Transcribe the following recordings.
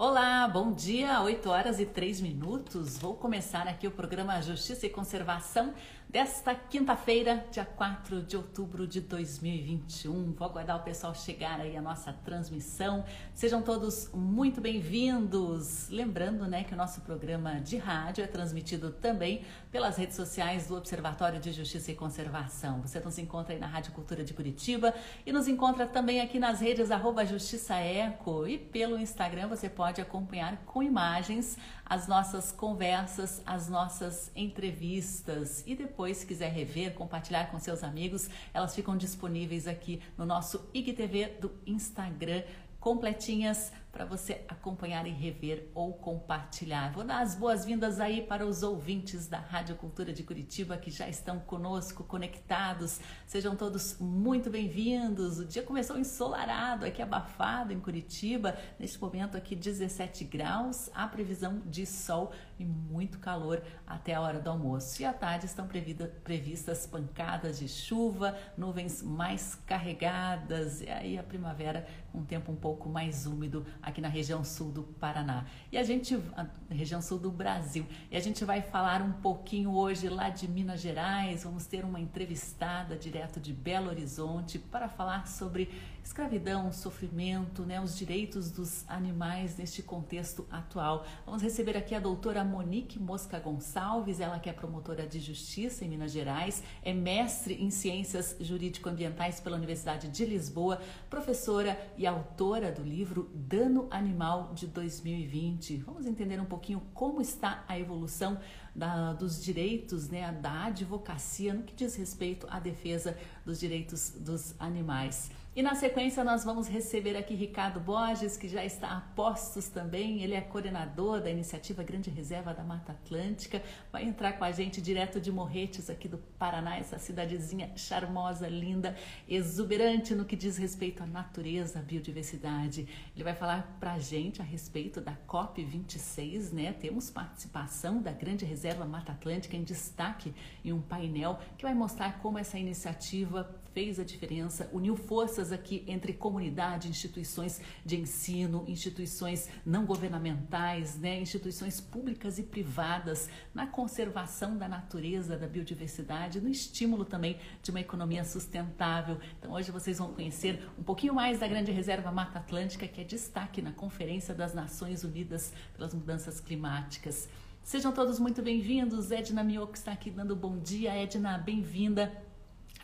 Olá, bom dia, 8 horas e 3 minutos. Vou começar aqui o programa Justiça e Conservação desta quinta-feira, dia 4 de outubro de 2021. Vou aguardar o pessoal chegar aí a nossa transmissão. Sejam todos muito bem-vindos. Lembrando, né, que o nosso programa de rádio é transmitido também pelas redes sociais do Observatório de Justiça e Conservação. Você nos encontra aí na Rádio Cultura de Curitiba e nos encontra também aqui nas redes arroba Justiça Eco e pelo Instagram você pode acompanhar com imagens as nossas conversas, as nossas entrevistas. E depois, se quiser rever, compartilhar com seus amigos, elas ficam disponíveis aqui no nosso IGTV do Instagram. Completinhas para você acompanhar e rever ou compartilhar. Vou dar as boas-vindas aí para os ouvintes da Rádio Cultura de Curitiba que já estão conosco, conectados. Sejam todos muito bem-vindos. O dia começou ensolarado, aqui abafado em Curitiba. Neste momento aqui 17 graus, a previsão de sol e muito calor até a hora do almoço. E à tarde estão previstas pancadas de chuva, nuvens mais carregadas e aí a primavera um tempo um pouco mais úmido aqui na região sul do Paraná. E a gente, a região sul do Brasil. E a gente vai falar um pouquinho hoje lá de Minas Gerais. Vamos ter uma entrevistada direto de Belo Horizonte para falar sobre escravidão, sofrimento, né, os direitos dos animais neste contexto atual. Vamos receber aqui a doutora Monique Mosca Gonçalves, ela que é promotora de justiça em Minas Gerais, é mestre em ciências jurídico-ambientais pela Universidade de Lisboa, professora e autora do livro Dano Animal de 2020. Vamos entender um pouquinho como está a evolução da, dos direitos, né, da advocacia no que diz respeito à defesa dos direitos dos animais. E na sequência nós vamos receber aqui Ricardo Borges, que já está a postos também. Ele é coordenador da iniciativa Grande Reserva da Mata Atlântica. Vai entrar com a gente direto de Morretes, aqui do Paraná, essa cidadezinha charmosa, linda, exuberante no que diz respeito à natureza, à biodiversidade. Ele vai falar para a gente a respeito da COP26, né? Temos participação da Grande Reserva Mata Atlântica em destaque em um painel que vai mostrar como essa iniciativa fez a diferença, uniu forças aqui entre comunidade, instituições de ensino, instituições não governamentais, né, instituições públicas e privadas, na conservação da natureza, da biodiversidade, no estímulo também de uma economia sustentável. Então hoje vocês vão conhecer um pouquinho mais da Grande Reserva Mata Atlântica, que é destaque na Conferência das Nações Unidas pelas Mudanças Climáticas. Sejam todos muito bem-vindos. Edna Mioco está aqui dando bom dia. Edna, bem-vinda.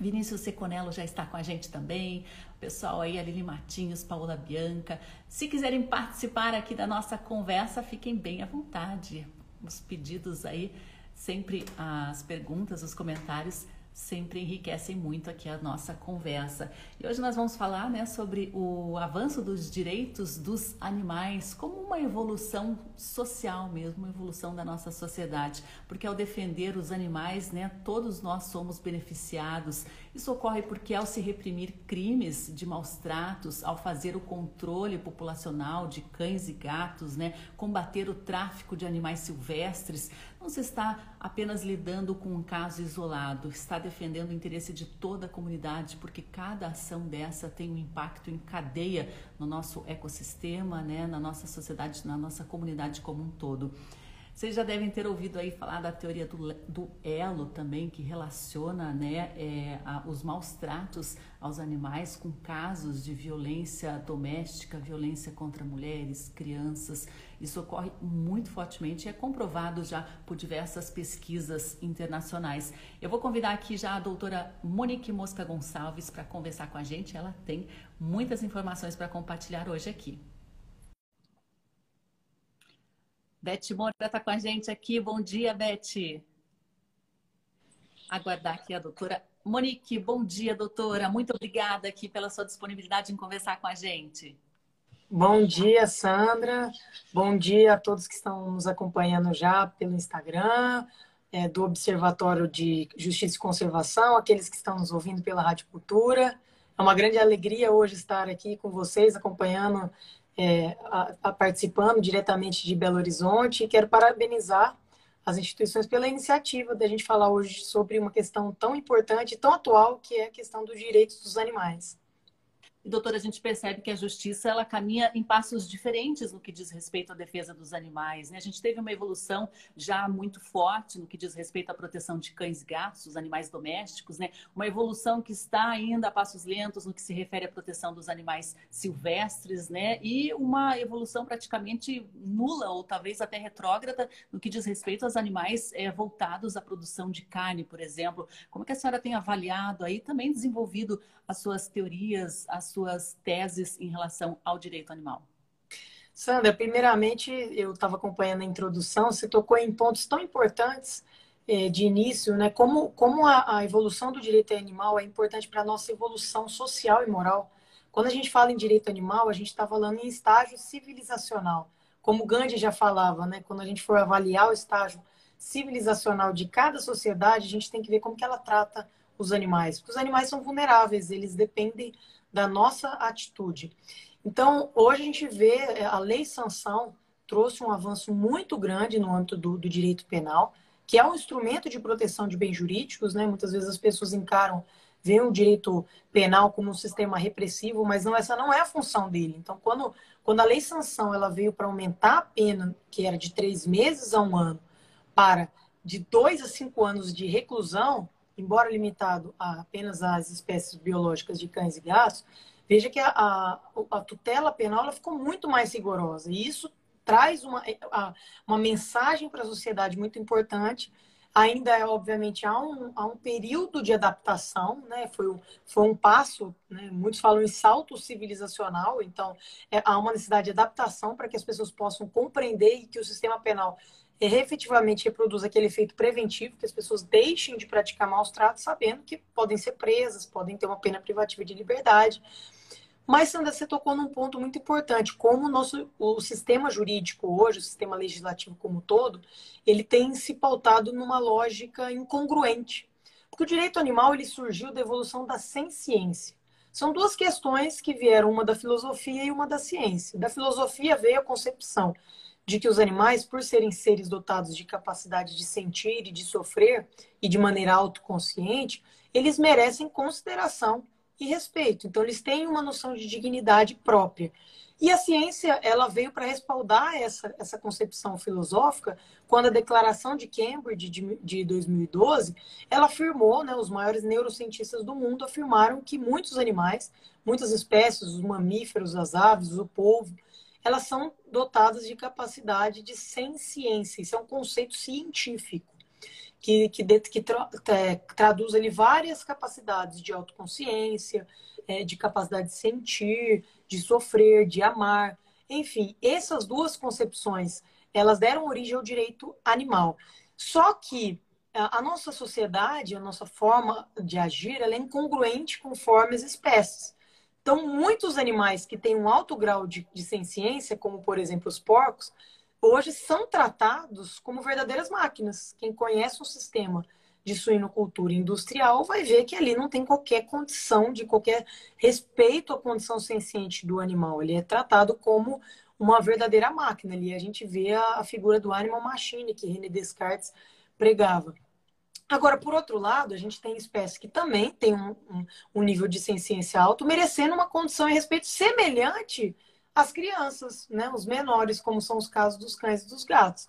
Vinícius Seconello já está com a gente também. O pessoal aí, a Lili Martins, Paola Bianca. Se quiserem participar aqui da nossa conversa, fiquem bem à vontade. Os pedidos aí, sempre as perguntas, os comentários sempre enriquecem muito aqui a nossa conversa. E hoje nós vamos falar né, sobre o avanço dos direitos dos animais como uma evolução social mesmo, uma evolução da nossa sociedade, porque ao defender os animais, né, todos nós somos beneficiados. Isso ocorre porque ao se reprimir crimes de maus tratos, ao fazer o controle populacional de cães e gatos, né, combater o tráfico de animais silvestres, não se está apenas lidando com um caso isolado, está defendendo o interesse de toda a comunidade, porque cada ação dessa tem um impacto em cadeia no nosso ecossistema, né, na nossa sociedade, na nossa comunidade como um todo. Vocês já devem ter ouvido aí falar da teoria do, do elo também, que relaciona né, é, a, os maus tratos aos animais com casos de violência doméstica, violência contra mulheres, crianças. Isso ocorre muito fortemente e é comprovado já por diversas pesquisas internacionais. Eu vou convidar aqui já a doutora Monique Mosca Gonçalves para conversar com a gente. Ela tem muitas informações para compartilhar hoje aqui. Beth Moura está com a gente aqui. Bom dia, Beth. Aguardar aqui a doutora Monique. Bom dia, doutora. Muito obrigada aqui pela sua disponibilidade em conversar com a gente. Bom dia, Sandra. Bom dia a todos que estão nos acompanhando já pelo Instagram, é, do Observatório de Justiça e Conservação, aqueles que estão nos ouvindo pela Rádio Cultura. É uma grande alegria hoje estar aqui com vocês, acompanhando é, a, a participando diretamente de Belo Horizonte e quero parabenizar as instituições pela iniciativa da gente falar hoje sobre uma questão tão importante tão atual que é a questão dos direitos dos animais. E, doutora, a gente percebe que a justiça ela caminha em passos diferentes no que diz respeito à defesa dos animais. Né? A gente teve uma evolução já muito forte no que diz respeito à proteção de cães e gatos, os animais domésticos, né? uma evolução que está ainda a passos lentos no que se refere à proteção dos animais silvestres, né? e uma evolução praticamente nula ou talvez até retrógrada no que diz respeito aos animais é, voltados à produção de carne, por exemplo. Como que a senhora tem avaliado aí, também desenvolvido as suas teorias, as suas teses em relação ao direito animal? Sandra, primeiramente, eu estava acompanhando a introdução, você tocou em pontos tão importantes eh, de início, né? Como, como a, a evolução do direito animal é importante para a nossa evolução social e moral. Quando a gente fala em direito animal, a gente está falando em estágio civilizacional. Como Gandhi já falava, né? Quando a gente for avaliar o estágio civilizacional de cada sociedade, a gente tem que ver como que ela trata os animais. Porque os animais são vulneráveis, eles dependem da nossa atitude. Então, hoje a gente vê é, a lei sanção trouxe um avanço muito grande no âmbito do, do direito penal, que é um instrumento de proteção de bens jurídicos, né? Muitas vezes as pessoas encaram, veem o direito penal como um sistema repressivo, mas não essa não é a função dele. Então, quando, quando a lei sanção ela veio para aumentar a pena, que era de três meses a um ano, para de dois a cinco anos de reclusão, embora limitado a apenas às espécies biológicas de cães e gatos, veja que a, a, a tutela penal ficou muito mais rigorosa. E isso traz uma, a, uma mensagem para a sociedade muito importante. Ainda, é, obviamente, há um, há um período de adaptação, né? foi, um, foi um passo, né? muitos falam em salto civilizacional, então é, há uma necessidade de adaptação para que as pessoas possam compreender que o sistema penal efetivamente reproduz aquele efeito preventivo, que as pessoas deixem de praticar maus tratos, sabendo que podem ser presas, podem ter uma pena privativa de liberdade. Mas, Sandra, você tocou num ponto muito importante, como o nosso o sistema jurídico hoje, o sistema legislativo como um todo, ele tem se pautado numa lógica incongruente. Porque o direito animal ele surgiu da evolução da ciência. São duas questões que vieram, uma da filosofia e uma da ciência. Da filosofia veio a concepção de que os animais, por serem seres dotados de capacidade de sentir e de sofrer, e de maneira autoconsciente, eles merecem consideração e respeito. Então, eles têm uma noção de dignidade própria. E a ciência, ela veio para respaldar essa, essa concepção filosófica quando a Declaração de Cambridge, de, de 2012, ela afirmou, né, os maiores neurocientistas do mundo afirmaram que muitos animais, muitas espécies, os mamíferos, as aves, o polvo, elas são dotadas de capacidade de ciência. Isso é um conceito científico que, que, que tra, é, traduz ali várias capacidades de autoconsciência, é, de capacidade de sentir, de sofrer, de amar. Enfim, essas duas concepções, elas deram origem ao direito animal. Só que a nossa sociedade, a nossa forma de agir, ela é incongruente conforme as espécies. Então, muitos animais que têm um alto grau de, de ciência, como por exemplo os porcos, hoje são tratados como verdadeiras máquinas. Quem conhece um sistema de suinocultura industrial vai ver que ali não tem qualquer condição de qualquer respeito à condição senciente do animal. Ele é tratado como uma verdadeira máquina. Ali a gente vê a figura do animal machine que René Descartes pregava. Agora, por outro lado, a gente tem espécies que também têm um, um, um nível de ciência alto, merecendo uma condição e respeito semelhante às crianças, né? Os menores, como são os casos dos cães e dos gatos.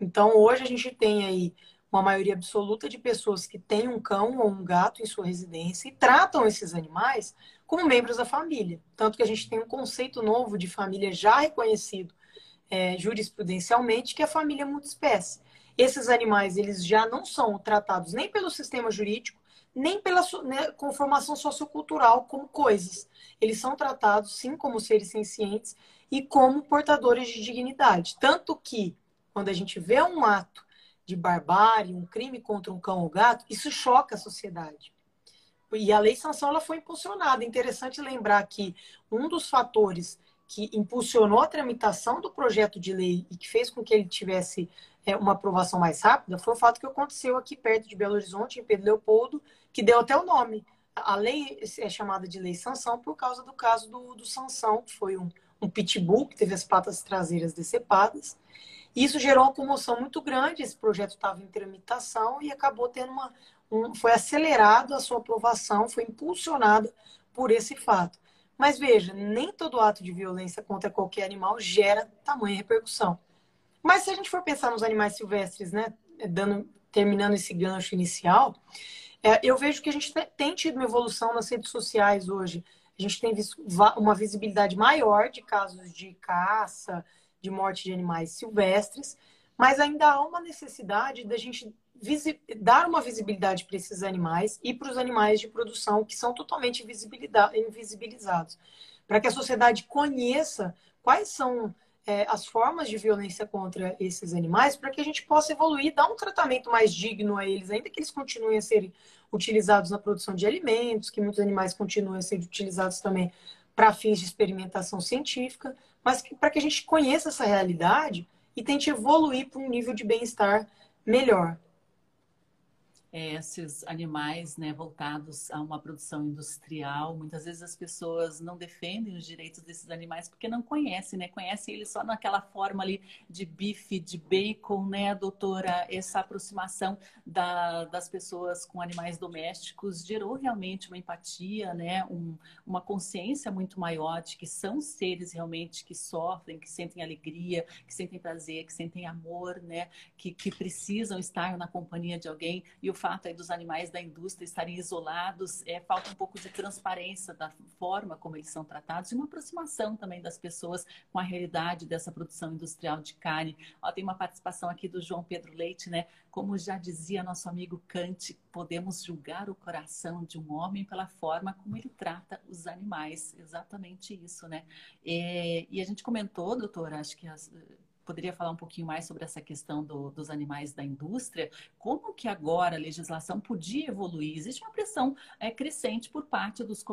Então, hoje a gente tem aí uma maioria absoluta de pessoas que têm um cão ou um gato em sua residência e tratam esses animais como membros da família. Tanto que a gente tem um conceito novo de família já reconhecido é, jurisprudencialmente, que é a família multiespécie esses animais eles já não são tratados nem pelo sistema jurídico, nem pela né, conformação sociocultural como coisas. Eles são tratados, sim, como seres sencientes e como portadores de dignidade. Tanto que, quando a gente vê um ato de barbárie, um crime contra um cão ou gato, isso choca a sociedade. E a lei sanção ela foi impulsionada. É interessante lembrar que um dos fatores que impulsionou a tramitação do projeto de lei e que fez com que ele tivesse é, uma aprovação mais rápida foi o fato que aconteceu aqui perto de Belo Horizonte, em Pedro Leopoldo, que deu até o nome. A lei é chamada de lei sanção por causa do caso do, do Sansão, que foi um, um pitbull que teve as patas traseiras decepadas. Isso gerou uma comoção muito grande. Esse projeto estava em tramitação e acabou tendo uma. Um, foi acelerado a sua aprovação, foi impulsionada por esse fato. Mas veja, nem todo ato de violência contra qualquer animal gera tamanha repercussão. Mas se a gente for pensar nos animais silvestres, né, dando, terminando esse gancho inicial, é, eu vejo que a gente tem tido uma evolução nas redes sociais hoje. A gente tem visto uma visibilidade maior de casos de caça, de morte de animais silvestres, mas ainda há uma necessidade da gente dar uma visibilidade para esses animais e para os animais de produção que são totalmente invisibilizados, para que a sociedade conheça quais são é, as formas de violência contra esses animais, para que a gente possa evoluir, dar um tratamento mais digno a eles, ainda que eles continuem a ser utilizados na produção de alimentos, que muitos animais continuem a ser utilizados também para fins de experimentação científica, mas para que a gente conheça essa realidade e tente evoluir para um nível de bem-estar melhor é, esses animais né, voltados a uma produção industrial. Muitas vezes as pessoas não defendem os direitos desses animais porque não conhecem, né? Conhecem eles só naquela forma ali de bife, de bacon, né, doutora? Essa aproximação da, das pessoas com animais domésticos gerou realmente uma empatia, né? Um, uma consciência muito maior de que são seres realmente que sofrem, que sentem alegria, que sentem prazer, que sentem amor, né? Que, que precisam estar na companhia de alguém. E o fato dos animais da indústria estarem isolados, é, falta um pouco de transparência da forma como eles são tratados e uma aproximação também das pessoas com a realidade dessa produção industrial de carne. Ó, tem uma participação aqui do João Pedro Leite, né? Como já dizia nosso amigo Kant, podemos julgar o coração de um homem pela forma como ele trata os animais. Exatamente isso, né? É, e a gente comentou, doutora, acho que as, poderia falar um pouquinho mais sobre essa questão do, dos animais da indústria. Como que agora a legislação podia evoluir? Existe uma pressão é, crescente por parte dos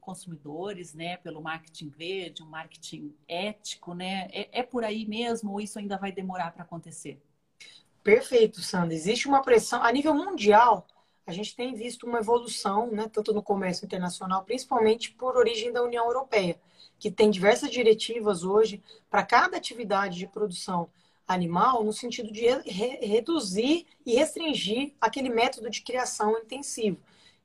consumidores, né, pelo marketing verde, um marketing ético, né? É, é por aí mesmo ou isso ainda vai demorar para acontecer? Perfeito, Sandra. Existe uma pressão a nível mundial. A gente tem visto uma evolução, né, tanto no comércio internacional, principalmente por origem da União Europeia que tem diversas diretivas hoje para cada atividade de produção animal, no sentido de re reduzir e restringir aquele método de criação intensivo.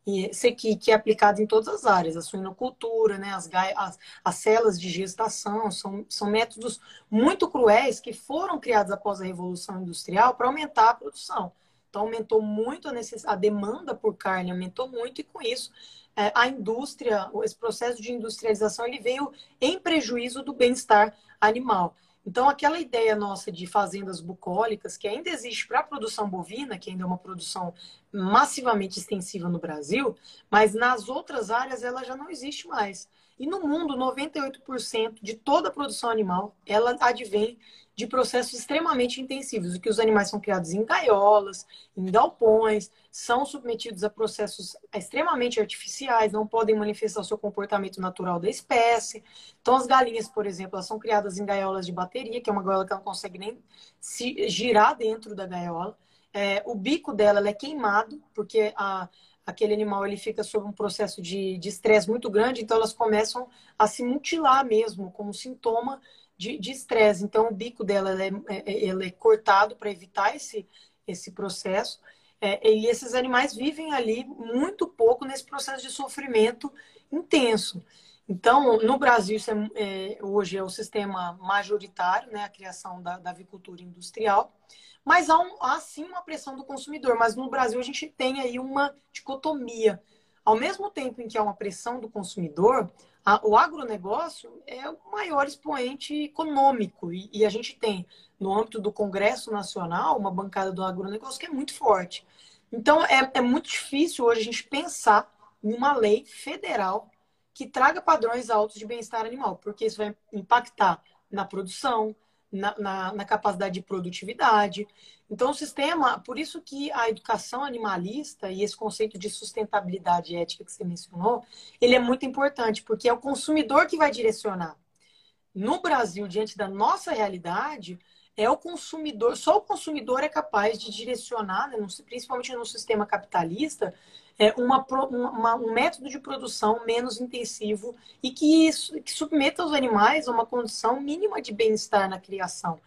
E esse aqui, que é aplicado em todas as áreas, a suinocultura, né, as, as, as celas de gestação, são, são métodos muito cruéis que foram criados após a Revolução Industrial para aumentar a produção. Então, aumentou muito a, necess... a demanda por carne, aumentou muito, e com isso é, a indústria, esse processo de industrialização, ele veio em prejuízo do bem-estar animal. Então, aquela ideia nossa de fazendas bucólicas, que ainda existe para a produção bovina, que ainda é uma produção massivamente extensiva no Brasil, mas nas outras áreas ela já não existe mais. E no mundo, 98% de toda a produção animal, ela advém de processos extremamente intensivos, em que os animais são criados em gaiolas, em galpões, são submetidos a processos extremamente artificiais, não podem manifestar o seu comportamento natural da espécie. Então, as galinhas, por exemplo, elas são criadas em gaiolas de bateria, que é uma gaiola que não consegue nem se girar dentro da gaiola. É, o bico dela é queimado, porque a, aquele animal ele fica sob um processo de estresse muito grande, então elas começam a se mutilar mesmo, como sintoma de estresse. Então, o bico dela ela é, é, ela é cortado para evitar esse, esse processo. É, e esses animais vivem ali muito pouco nesse processo de sofrimento intenso. Então, no Brasil, é, é, hoje é o sistema majoritário, né, a criação da, da avicultura industrial, mas há, um, há sim uma pressão do consumidor. Mas no Brasil, a gente tem aí uma dicotomia. Ao mesmo tempo em que há uma pressão do consumidor, o agronegócio é o maior expoente econômico e, e, a gente tem, no âmbito do Congresso Nacional, uma bancada do agronegócio que é muito forte. Então, é, é muito difícil hoje a gente pensar em uma lei federal que traga padrões altos de bem-estar animal, porque isso vai impactar na produção, na, na, na, capacidade de produtividade. Então, o sistema, por isso que a educação animalista e esse conceito de sustentabilidade ética que você mencionou, ele é muito importante, porque é o consumidor que vai direcionar. No Brasil, diante da nossa realidade, é o consumidor, só o consumidor é capaz de direcionar, né, principalmente no sistema capitalista, é, uma, uma, um método de produção menos intensivo e que, que submeta os animais a uma condição mínima de bem-estar na criação.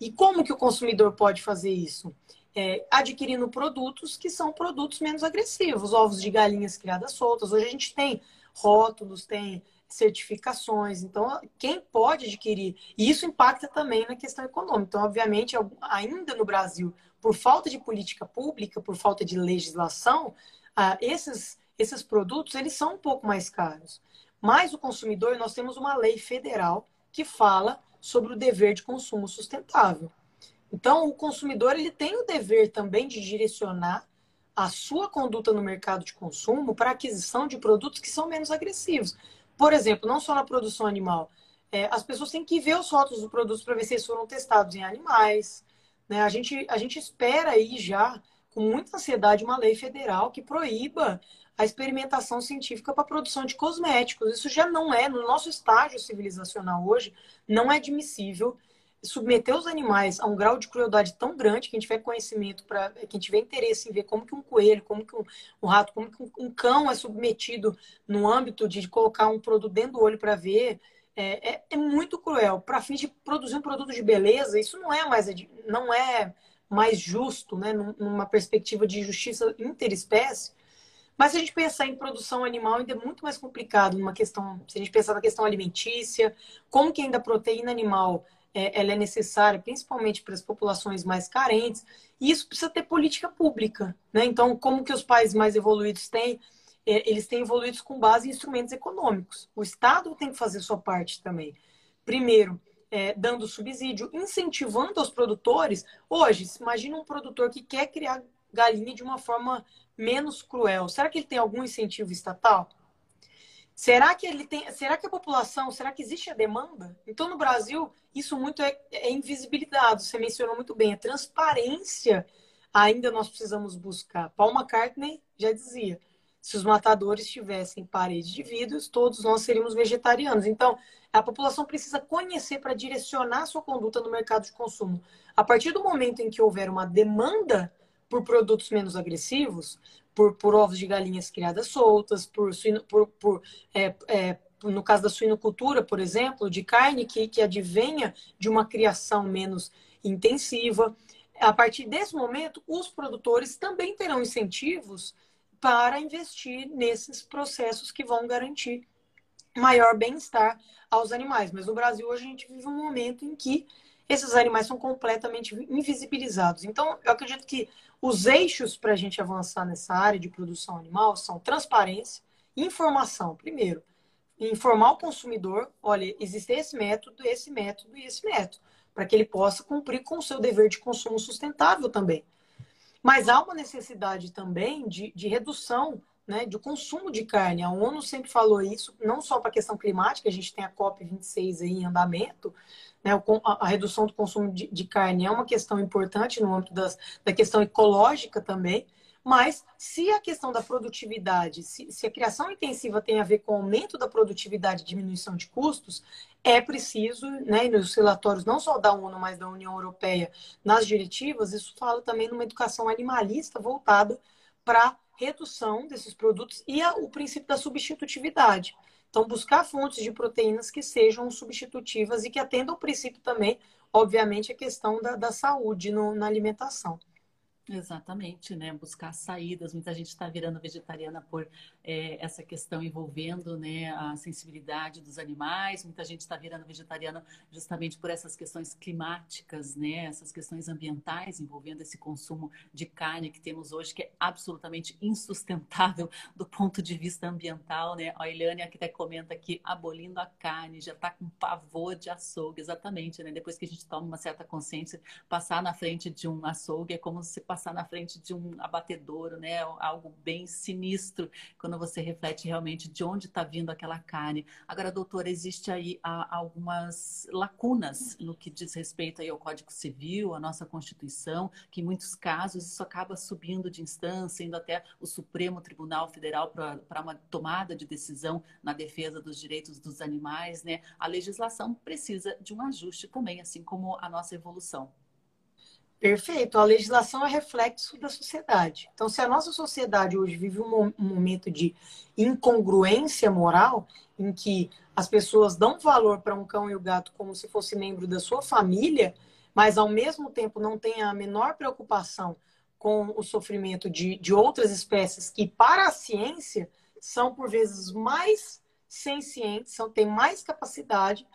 E como que o consumidor pode fazer isso? É, adquirindo produtos que são produtos menos agressivos, ovos de galinhas criadas soltas. Hoje a gente tem rótulos, tem certificações. Então, quem pode adquirir? E isso impacta também na questão econômica. Então, obviamente, ainda no Brasil, por falta de política pública, por falta de legislação, ah, esses, esses produtos eles são um pouco mais caros. Mas o consumidor, nós temos uma lei federal que fala sobre o dever de consumo sustentável. Então, o consumidor ele tem o dever também de direcionar a sua conduta no mercado de consumo para aquisição de produtos que são menos agressivos. Por exemplo, não só na produção animal, é, as pessoas têm que ver os rótulos dos produtos para ver se eles foram testados em animais. Né? A, gente, a gente espera aí já, com muita ansiedade, uma lei federal que proíba a experimentação científica para a produção de cosméticos. Isso já não é, no nosso estágio civilizacional hoje, não é admissível submeter os animais a um grau de crueldade tão grande que a gente tiver conhecimento para que a gente tiver interesse em ver como que um coelho, como que um, um rato, como que um, um, cão é submetido no âmbito de colocar um produto dentro do olho para ver, é, é, é, muito cruel. Para fim de produzir um produto de beleza, isso não é mais não é mais justo, né, numa perspectiva de justiça interespécie. Mas se a gente pensar em produção animal, ainda é muito mais complicado numa questão, se a gente pensar na questão alimentícia, como que ainda a proteína animal é, ela é necessária, principalmente para as populações mais carentes, e isso precisa ter política pública. Né? Então, como que os países mais evoluídos têm? É, eles têm evoluídos com base em instrumentos econômicos. O Estado tem que fazer sua parte também. Primeiro, é, dando subsídio, incentivando os produtores. Hoje, imagina um produtor que quer criar galinha de uma forma menos cruel. Será que ele tem algum incentivo estatal? Será que ele tem. Será que a população, será que existe a demanda? Então, no Brasil, isso muito é, é invisibilizado. Você mencionou muito bem. A transparência ainda nós precisamos buscar. Paul McCartney já dizia: se os matadores tivessem paredes de vidros, todos nós seríamos vegetarianos. Então, a população precisa conhecer para direcionar sua conduta no mercado de consumo. A partir do momento em que houver uma demanda por produtos menos agressivos, por, por ovos de galinhas criadas soltas, por, por, por é, é, no caso da suinocultura, por exemplo, de carne que, que advenha de uma criação menos intensiva. A partir desse momento, os produtores também terão incentivos para investir nesses processos que vão garantir maior bem-estar aos animais. Mas no Brasil, hoje, a gente vive um momento em que esses animais são completamente invisibilizados. Então, eu acredito que os eixos para a gente avançar nessa área de produção animal são transparência informação. Primeiro, informar o consumidor, olha, existe esse método, esse método e esse método, para que ele possa cumprir com o seu dever de consumo sustentável também. Mas há uma necessidade também de, de redução né, de consumo de carne. A ONU sempre falou isso, não só para a questão climática, a gente tem a COP26 aí em andamento, né, a, redução do consumo de, de, carne é uma questão importante no âmbito das, da questão ecológica também, mas se a questão da produtividade, se, se, a criação intensiva tem a ver com aumento da produtividade e diminuição de custos, é preciso, né, nos relatórios não só da ONU, mas da União Europeia, nas diretivas, isso fala também numa educação animalista voltada para redução desses produtos e a, o princípio da substitutividade. Então, buscar fontes de proteínas que sejam substitutivas e que atendam o princípio também, obviamente, a questão da, da saúde no, na alimentação. Exatamente, né? Buscar saídas. Muita gente está virando vegetariana por é, essa questão envolvendo né, a sensibilidade dos animais. Muita gente está virando vegetariana justamente por essas questões climáticas, né? Essas questões ambientais envolvendo esse consumo de carne que temos hoje, que é absolutamente insustentável do ponto de vista ambiental, né? A Eliane até comenta aqui, abolindo a carne, já está com pavor de açougue, exatamente, né? Depois que a gente toma uma certa consciência, passar na frente de um açougue é como se passar na frente de um abatedouro, né? Algo bem sinistro quando você reflete realmente de onde está vindo aquela carne. Agora, doutora, existe aí algumas lacunas no que diz respeito aí ao Código Civil, à nossa Constituição, que em muitos casos isso acaba subindo de instância, indo até o Supremo Tribunal Federal para uma tomada de decisão na defesa dos direitos dos animais, né? A legislação precisa de um ajuste também, assim como a nossa evolução. Perfeito. A legislação é reflexo da sociedade. Então, se a nossa sociedade hoje vive um, momento de incongruência moral, em que as pessoas dão valor para um cão e o gato como se fosse membro da sua família, mas ao mesmo tempo não tem a menor preocupação com o sofrimento de, de outras espécies que, para a ciência, são por vezes mais sencientes, são, têm mais capacidade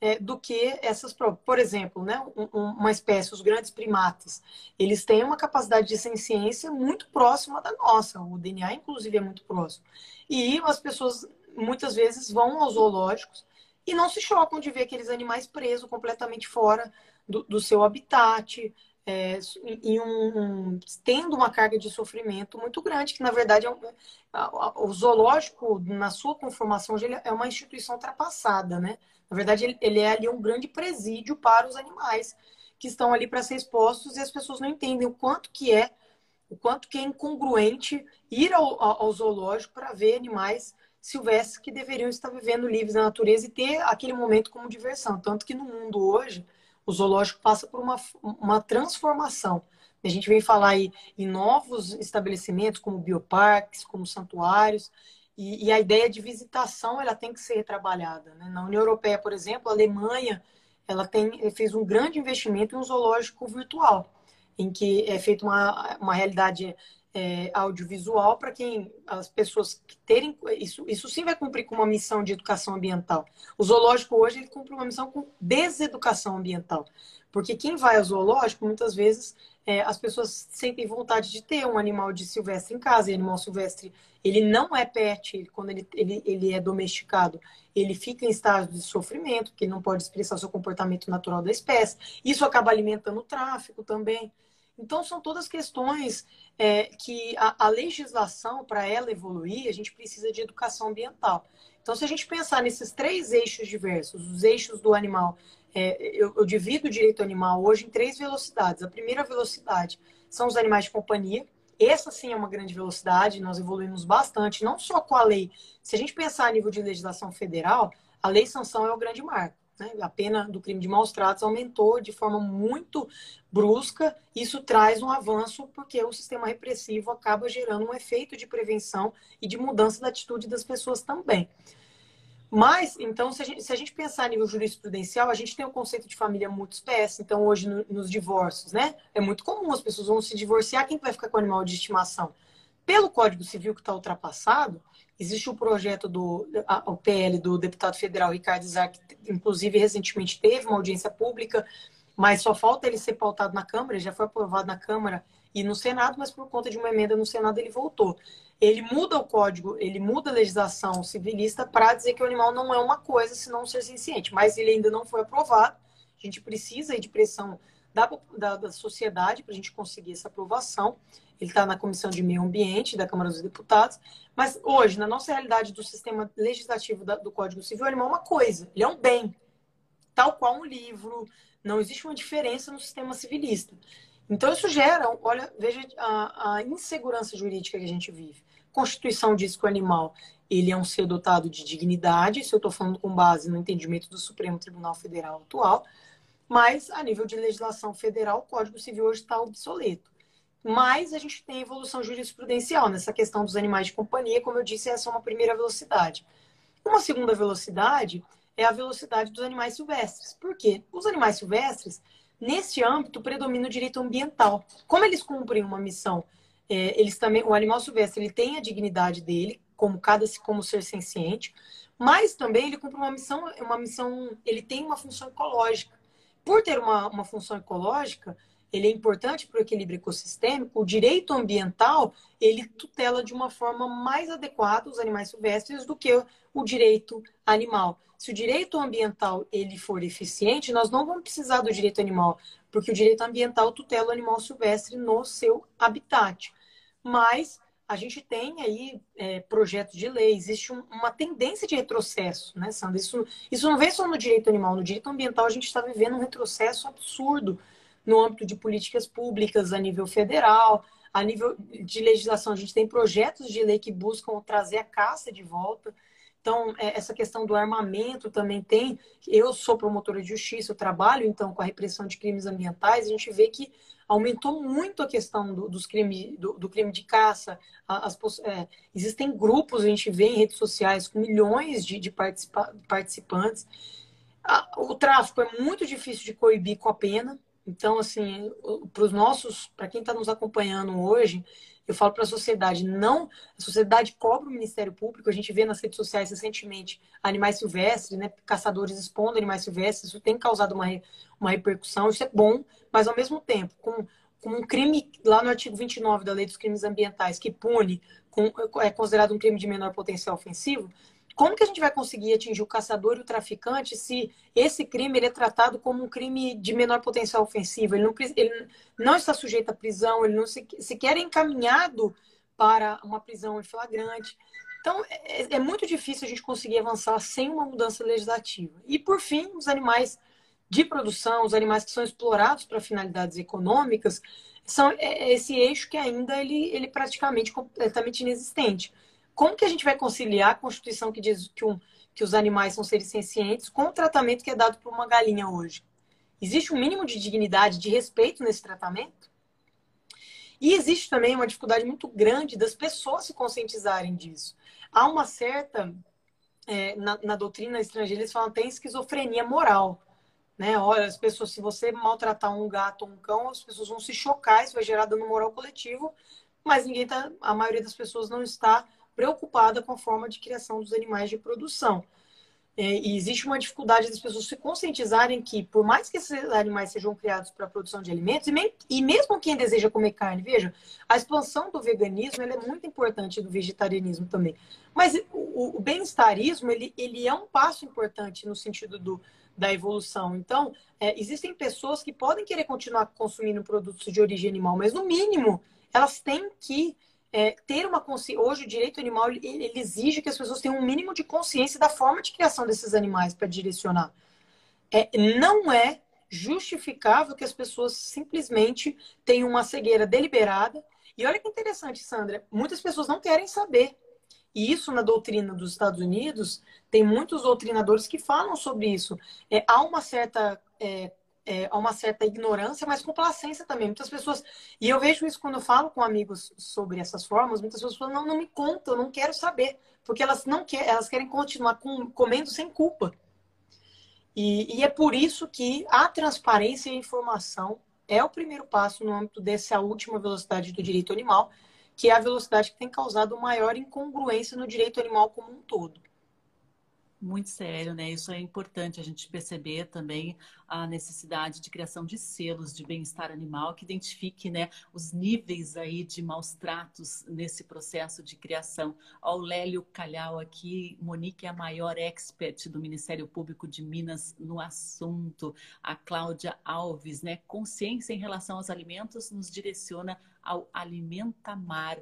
é, do que essas. Por exemplo, né, um, uma espécie, os grandes primatas, eles têm uma capacidade de senciência muito próxima da nossa. O DNA, inclusive, é muito próximo. E as pessoas muitas vezes vão aos zoológicos e não se chocam de ver aqueles animais presos completamente fora do, do seu habitat, é, em um, um, tendo uma carga de sofrimento muito grande, que na verdade é um, a, a, o zoológico, na sua conformação, é uma instituição ultrapassada, né? Na verdade, ele, é ali um grande presídio para os animais que estão ali para ser expostos e as pessoas não entendem o quanto que é o quanto que é incongruente ir ao, ao zoológico para ver animais silvestres que deveriam estar vivendo livres na natureza e ter aquele momento como diversão. Tanto que no mundo hoje, o zoológico passa por uma, uma transformação. A gente vem falar aí em novos estabelecimentos, como bioparques, como santuários, e, e, a ideia de visitação ela tem que ser trabalhada. Né? Na União Europeia, por exemplo, a Alemanha ela tem, fez um grande investimento em um zoológico virtual, em que é feita uma, uma realidade é, audiovisual para quem as pessoas que terem isso isso sim vai cumprir com uma missão de educação ambiental. O zoológico hoje ele cumpre uma missão com deseducação ambiental, porque quem vai ao zoológico muitas vezes é, as pessoas sentem vontade de ter um animal de silvestre em casa. E animal silvestre ele não é pet, ele, quando ele, ele, ele é domesticado, ele fica em estado de sofrimento, porque ele não pode expressar seu comportamento natural da espécie. Isso acaba alimentando o tráfico também. Então, são todas questões é, que a, a legislação, para ela evoluir, a gente precisa de educação ambiental. Então, se a gente pensar nesses três eixos diversos, os eixos do animal, é, eu, eu divido o direito animal hoje em três velocidades. A primeira velocidade são os animais de companhia. Essa sim é uma grande velocidade, nós evoluímos bastante, não só com a lei. Se a gente pensar a nível de legislação federal, a lei sanção é o grande marco. Né? A pena do crime de maus tratos aumentou de forma muito brusca. Isso traz um avanço porque o sistema repressivo acaba gerando um efeito de prevenção e de mudança da atitude das pessoas também. Mas, então, se a, gente, se a gente pensar a nível jurisprudencial, a gente tem o conceito de família multiespécie. Então, hoje, no, nos divórcios, né? É muito comum as pessoas vão se divorciar, quem vai ficar com o animal de estimação? Pelo Código Civil que está ultrapassado, Existe o projeto do a, o PL do deputado federal Ricardo Isaac, que inclusive recentemente teve uma audiência pública, mas só falta ele ser pautado na Câmara, já foi aprovado na Câmara e no Senado, mas por conta de uma emenda no Senado ele voltou. Ele muda o código, ele muda a legislação civilista para dizer que o animal não é uma coisa, senão um ser senciente, mas ele ainda não foi aprovado. A gente precisa de pressão da, da, da sociedade para a gente conseguir essa aprovação ele está na Comissão de Meio Ambiente da Câmara dos Deputados, mas hoje, na nossa realidade do sistema legislativo da, do Código Civil, o animal é uma coisa, ele é um bem, tal qual um livro, não existe uma diferença no sistema civilista. Então, isso gera, olha, veja a, a insegurança jurídica que a gente vive. Constituição diz que o animal ele é um ser dotado de dignidade, isso eu estou falando com base no entendimento do Supremo Tribunal Federal atual, mas a nível de legislação federal, o Código Civil hoje está obsoleto. Mas a gente tem evolução jurisprudencial nessa questão dos animais de companhia, como eu disse, essa é uma primeira velocidade. Uma segunda velocidade é a velocidade dos animais silvestres. Por quê? Os animais silvestres, nesse âmbito, predomina o direito ambiental. Como eles cumprem uma missão, é, eles também, o animal silvestre ele tem a dignidade dele, como cada como ser senciente, mas também ele cumpre uma missão, uma missão, ele tem uma função ecológica. Por ter uma, uma função ecológica, ele é importante para o equilíbrio ecossistêmico, o direito ambiental, ele tutela de uma forma mais adequada os animais silvestres do que o direito animal. Se o direito ambiental ele for eficiente, nós não vamos precisar do direito animal, porque o direito ambiental tutela o animal silvestre no seu habitat. Mas a gente tem aí é, projetos de lei, existe um, uma tendência de retrocesso, né, Sandra? Isso, isso não vem só no direito animal, no direito ambiental a gente está vivendo um retrocesso absurdo no âmbito de políticas públicas a nível federal, a nível de legislação. A gente tem projetos de lei que buscam trazer a caça de volta. Então, é, essa questão do armamento também tem. Eu sou promotora de justiça, eu trabalho então com a repressão de crimes ambientais. A gente vê que aumentou muito a questão do, dos crime, do, do, crime de caça. As, é, existem grupos, a gente vê em redes sociais, com milhões de, de participa, participantes. O tráfico é muito difícil de coibir com a pena. Então, assim, para os nossos, para quem está nos acompanhando hoje, eu falo para a sociedade, não, a sociedade cobra o Ministério Público, a gente vê nas redes sociais recentemente animais silvestres, né, caçadores expondo animais silvestres, isso tem causado uma, uma repercussão, isso é bom, mas ao mesmo tempo, com, com um crime lá no artigo 29 da Lei dos Crimes Ambientais, que pune, com, é considerado um crime de menor potencial ofensivo, como que a gente vai conseguir atingir o caçador e o traficante se esse crime ele é tratado como um crime de menor potencial ofensivo? Ele não, ele não está sujeito à prisão, ele não se, sequer é encaminhado para uma prisão em flagrante. Então, é, é, muito difícil a gente conseguir avançar sem uma mudança legislativa. E, por fim, os animais de produção, os animais que são explorados para finalidades econômicas, são é, esse eixo que ainda ele, ele praticamente completamente inexistente. Como que a gente vai conciliar a Constituição que diz que, um, que os animais são seres sencientes com o tratamento que é dado por uma galinha hoje? Existe um mínimo de dignidade, de respeito nesse tratamento? E existe também uma dificuldade muito grande das pessoas se conscientizarem disso. Há uma certa. É, na, na, doutrina estrangeira, eles falam tem esquizofrenia moral. Né? Olha, as pessoas, se você maltratar um gato ou um cão, as pessoas vão se chocar, isso vai gerar dano moral coletivo, mas ninguém tá, a maioria das pessoas não está preocupada com a forma de criação dos animais de produção. É, e existe uma dificuldade das pessoas se conscientizarem que, por mais que esses animais sejam criados para a produção de alimentos, e, me, e, mesmo quem deseja comer carne, veja, a expansão do veganismo é muito importante do vegetarianismo também. Mas o, o bem-estarismo ele, ele é um passo importante no sentido do, da evolução. Então, é, existem pessoas que podem querer continuar consumindo produtos de origem animal, mas no mínimo elas têm que é, ter uma consciência. Hoje, o direito animal ele, exige que as pessoas tenham um mínimo de consciência da forma de criação desses animais para direcionar. É, não é justificável que as pessoas simplesmente tenham uma cegueira deliberada. E olha que interessante, Sandra, muitas pessoas não querem saber. E isso na doutrina dos Estados Unidos, tem muitos doutrinadores que falam sobre isso. É, há uma certa é, é, a uma certa ignorância, mas complacência também. Muitas pessoas, e eu vejo isso quando eu falo com amigos sobre essas formas, muitas pessoas falam, não, não me contam, eu não quero saber, porque elas não querem, elas querem continuar com, comendo sem culpa. E, e, é por isso que a transparência e a informação é o primeiro passo no âmbito dessa última velocidade do direito animal, que é a velocidade que tem causado maior incongruência no direito animal como um todo. Muito sério, né? Isso é importante a gente perceber também a necessidade de criação de selos de bem-estar animal que identifique, né, os níveis aí de maus tratos nesse processo de criação. Ó, o Lélio Calhau aqui, Monique é a maior expert do Ministério Público de Minas no assunto. A Cláudia Alves, né, consciência em relação aos alimentos nos direciona ao Alimentamar.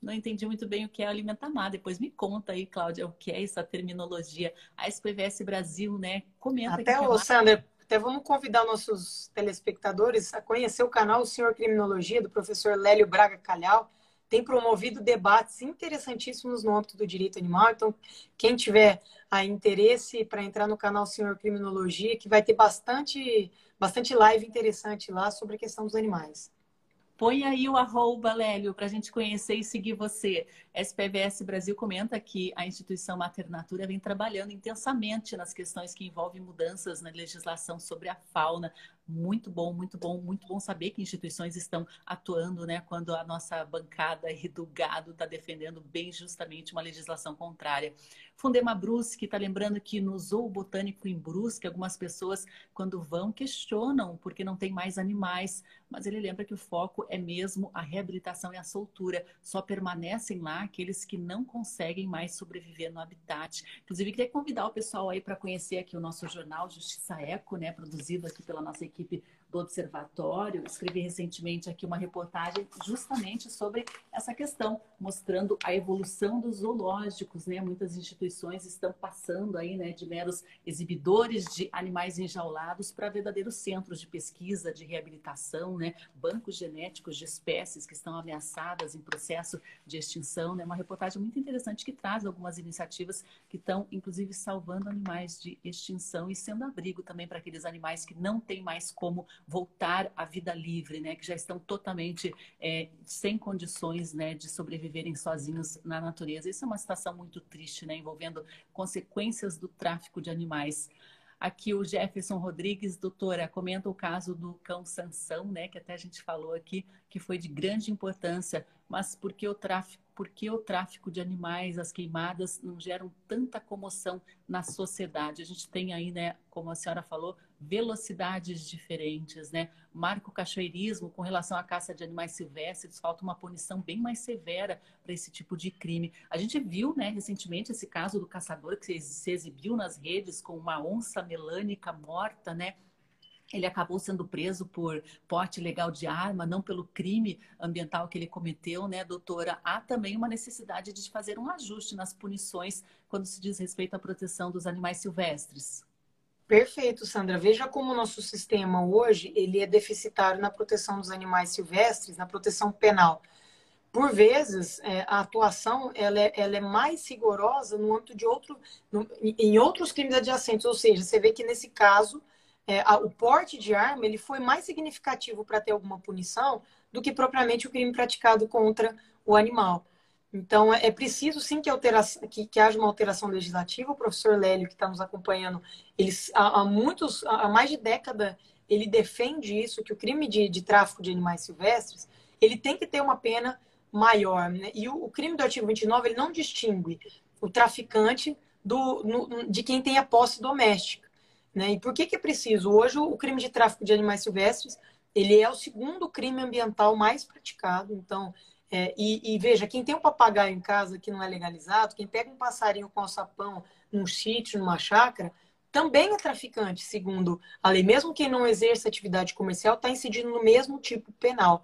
Não entendi muito bem o que é alimentamar. Depois me conta aí, Cláudia, o que é essa terminologia. A SPVS Brasil, né? Comenta Até, o Sandra, até vamos convidar nossos telespectadores a conhecer o canal O Senhor Criminologia, do professor Lélio Braga Calhau. Tem promovido debates interessantíssimos no âmbito do direito animal. Então, quem tiver a interesse para entrar no canal Senhor Criminologia, que vai ter bastante, bastante live interessante lá sobre a questão dos animais. Põe aí o arroba, Lélio, para a gente conhecer e seguir você. SPVS Brasil comenta que a instituição Maternatura vem trabalhando intensamente nas questões que envolvem mudanças na legislação sobre a fauna. Muito bom, muito bom, muito bom saber que instituições estão atuando, né? Quando a nossa bancada aí do gado está defendendo bem justamente uma legislação contrária. Fundema Brusque está lembrando que no Zoo Botânico em Brusque, algumas pessoas, quando vão, questionam porque não tem mais animais. Mas ele lembra que o foco é mesmo a reabilitação e a soltura. Só permanecem lá aqueles que não conseguem mais sobreviver no habitat. Inclusive, queria convidar o pessoal aí para conhecer aqui o nosso jornal Justiça Eco, né? Produzido aqui pela nossa equipe do Observatório, escrevi recentemente aqui uma reportagem justamente sobre essa questão, mostrando a evolução dos zoológicos, né? Muitas instituições estão passando aí, né, de meros exibidores de animais enjaulados para verdadeiros centros de pesquisa, de reabilitação, né? Bancos genéticos de espécies que estão ameaçadas em processo de extinção, né? Uma reportagem muito interessante que traz algumas iniciativas que estão, inclusive, salvando animais de extinção e sendo abrigo também para aqueles animais que não têm mais como voltar à vida livre, né? Que já estão totalmente é, sem condições, né, de sobreviverem sozinhos na natureza. Isso é uma situação muito triste, né? Envolvendo consequências do tráfico de animais. Aqui o Jefferson Rodrigues, doutora, comenta o caso do cão Sansão, né, que até a gente falou aqui, que foi de grande importância, mas por que o tráfico, por que o tráfico de animais, as queimadas não geram tanta comoção na sociedade? A gente tem aí, né, como a senhora falou, velocidades diferentes, né? Marca o cachoeirismo com relação à caça de animais silvestres, falta uma punição bem mais severa para esse tipo de crime. A gente viu, né, recentemente esse caso do caçador que se exibiu nas redes com uma onça melânica morta, né? Ele acabou sendo preso por porte ilegal de arma, não pelo crime ambiental que ele cometeu, né, doutora? Há também uma necessidade de fazer um ajuste nas punições quando se diz respeito à proteção dos animais silvestres. Perfeito, Sandra. Veja como o nosso sistema hoje ele é deficitário na proteção dos animais silvestres, na proteção penal. Por vezes, é, a atuação ela é, ela é, mais rigorosa no âmbito de outro, no, em outros crimes adjacentes. Ou seja, você vê que nesse caso é, a, o porte de arma ele foi mais significativo para ter alguma punição do que propriamente o crime praticado contra o animal. Então, é, é preciso sim que, que, que, haja uma alteração legislativa. O professor Lélio, que está nos acompanhando, ele, há, há, muitos, há mais de década, ele defende isso, que o crime de, de, tráfico de animais silvestres, ele tem que ter uma pena maior. Né? E o, o, crime do artigo 29, ele não distingue o traficante do, no, de quem tem a posse doméstica. Né? E por que, que é preciso? Hoje, o crime de tráfico de animais silvestres, ele é o segundo crime ambiental mais praticado. Então, é, e, e, veja, quem tem um papagaio em casa que não é legalizado, quem pega um passarinho com alçapão num sítio, numa chácara, também é traficante, segundo a lei. Mesmo quem não exerce atividade comercial está incidindo no mesmo tipo penal.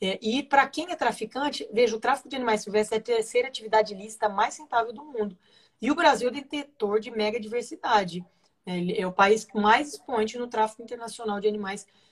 É, e para quem é traficante, veja, o tráfico de animais silvestres é a terceira atividade ilícita mais rentável do mundo. E o Brasil é detetor de mega diversidade. É, é o país mais expoente no tráfico internacional de animais silvestres.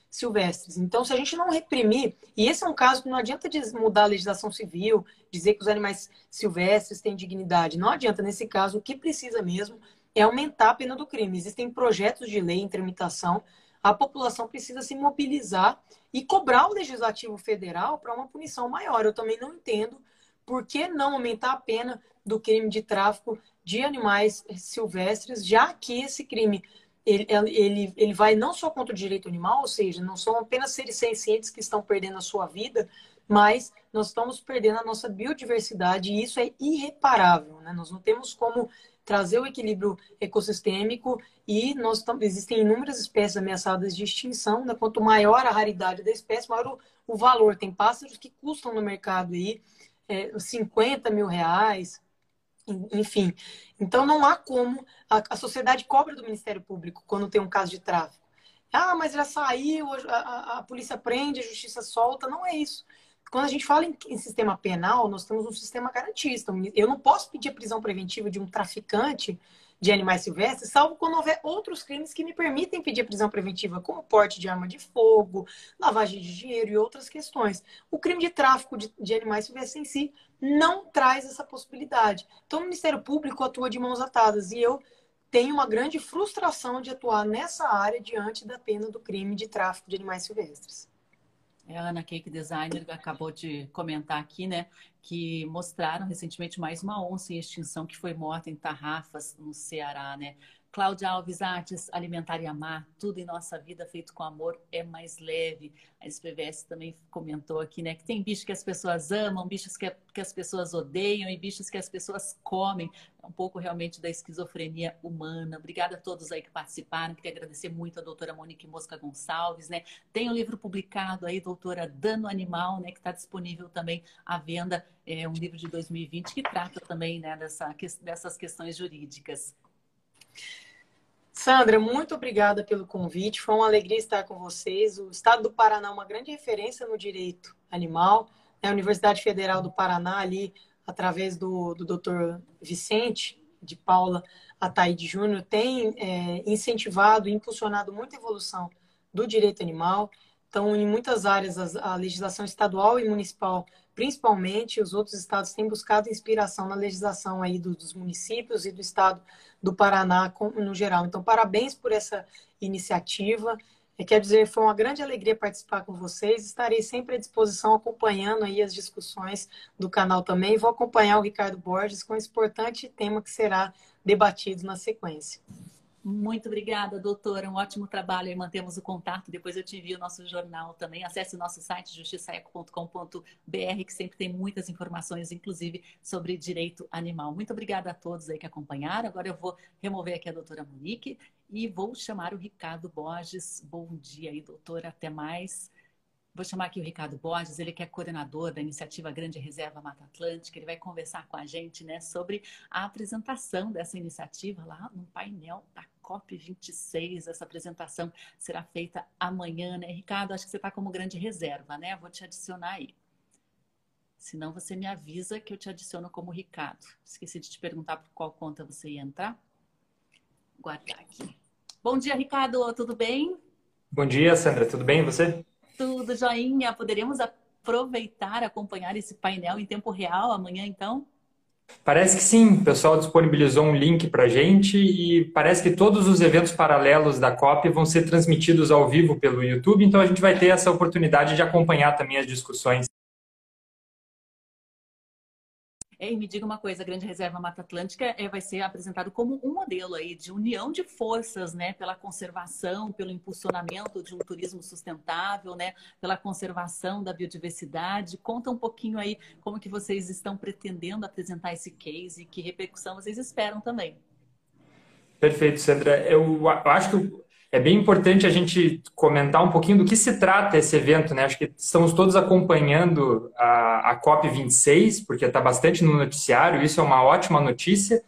Então, se a gente não reprimir, e esse é um caso que não adianta mudar a legislação civil, dizer que os animais silvestres têm dignidade. Não adianta, nesse caso, o que precisa mesmo é aumentar a pena do crime. Existem projetos de lei em tramitação, a população precisa se mobilizar e cobrar o legislativo federal para uma punição maior. Eu também não entendo por que não aumentar a pena do crime de tráfico de animais silvestres, já que esse crime ele, ele, ele vai não só contra o direito animal, ou seja, não são apenas seres sencientes que estão perdendo a sua vida, mas nós estamos perdendo a nossa biodiversidade e isso é irreparável. Né? Nós não temos como trazer o equilíbrio ecossistêmico e nós estamos, existem inúmeras espécies ameaçadas de extinção. Né? Quanto maior a raridade da espécie, maior o, o valor. Tem pássaros que custam no mercado aí é, 50 mil reais, enfim. Então, não há como. A, a, sociedade cobra do Ministério Público quando tem um caso de tráfico. Ah, mas já saiu, a, a, a polícia prende, a justiça solta. Não é isso. Quando a gente fala em, em, sistema penal, nós temos um sistema garantista. Eu não posso pedir a prisão preventiva de um traficante de animais silvestres, salvo quando houver outros crimes que me permitem pedir prisão preventiva, como porte de arma de fogo, lavagem de dinheiro e outras questões. O crime de tráfico de, de animais silvestres em si não traz essa possibilidade. Então, o Ministério Público atua de mãos atadas e eu tenho uma grande frustração de atuar nessa área diante da pena do crime de tráfico de animais silvestres. É, a Ana Cake Designer acabou de comentar aqui, né, que mostraram recentemente mais uma onça em extinção que foi morta em Tarrafas, no Ceará, né? Cláudia Alves Artes, Alimentar e Amar, tudo em nossa vida feito com amor é mais leve. A SPVS também comentou aqui, né, que tem bichos que as pessoas amam, bichos que, que as pessoas odeiam e bichos que as pessoas comem. É um pouco realmente da esquizofrenia humana. Obrigada a todos aí que participaram. Queria agradecer muito a doutora Monique Mosca Gonçalves, né? Tem um livro publicado aí, doutora Dano Animal, né, que está disponível também à venda. É um livro de 2020 que trata também, né, dessa, dessas questões jurídicas. Sandra, muito obrigada pelo convite. Foi uma alegria estar com vocês. O Estado do Paraná é uma grande referência no direito animal. Né? A Universidade Federal do Paraná, ali, através do, do Dr. Vicente de Paula Ataíde Júnior, tem é, incentivado e impulsionado muita evolução do direito animal. Então, em muitas áreas, a legislação estadual e municipal principalmente, os outros estados têm buscado inspiração na legislação aí dos municípios e do estado do Paraná no geral. Então, parabéns por essa iniciativa. Eu quero dizer, foi uma grande alegria participar com vocês. Estarei sempre à disposição acompanhando aí as discussões do canal também. Vou acompanhar o Ricardo Borges com esse importante tema que será debatido na sequência. Muito obrigada, doutora. Um ótimo trabalho e mantemos o contato. Depois eu te envio o nosso jornal também. Acesse o nosso site justiçaeco.com.br, que sempre tem muitas informações, inclusive sobre direito animal. Muito obrigada a todos aí que acompanharam. Agora eu vou remover aqui a doutora Monique e vou chamar o Ricardo Borges. Bom dia aí, doutora. Até mais. Vou chamar aqui o Ricardo Borges, ele que é coordenador da iniciativa Grande Reserva Mata Atlântica. Ele vai conversar com a gente né, sobre a apresentação dessa iniciativa lá no painel da COP26. Essa apresentação será feita amanhã, né? Ricardo, acho que você está como grande reserva, né? Vou te adicionar aí. Senão você me avisa que eu te adiciono como Ricardo. Esqueci de te perguntar por qual conta você ia entrar. Guardar aqui. Bom dia, Ricardo. Tudo bem? Bom dia, Sandra. Tudo bem e você? Tudo joinha. Poderíamos aproveitar, acompanhar esse painel em tempo real amanhã, então? Parece que sim, o pessoal disponibilizou um link para a gente e parece que todos os eventos paralelos da COP vão ser transmitidos ao vivo pelo YouTube, então a gente vai ter essa oportunidade de acompanhar também as discussões. E me diga uma coisa, a Grande Reserva Mata Atlântica é, vai ser apresentado como um modelo aí de união de forças, né, pela conservação, pelo impulsionamento de um turismo sustentável, né, pela conservação da biodiversidade. Conta um pouquinho aí como que vocês estão pretendendo apresentar esse case e que repercussão vocês esperam também. Perfeito, Sandra. Eu acho que é bem importante a gente comentar um pouquinho do que se trata esse evento, né? Acho que estamos todos acompanhando a, a COP26, porque está bastante no noticiário, isso é uma ótima notícia,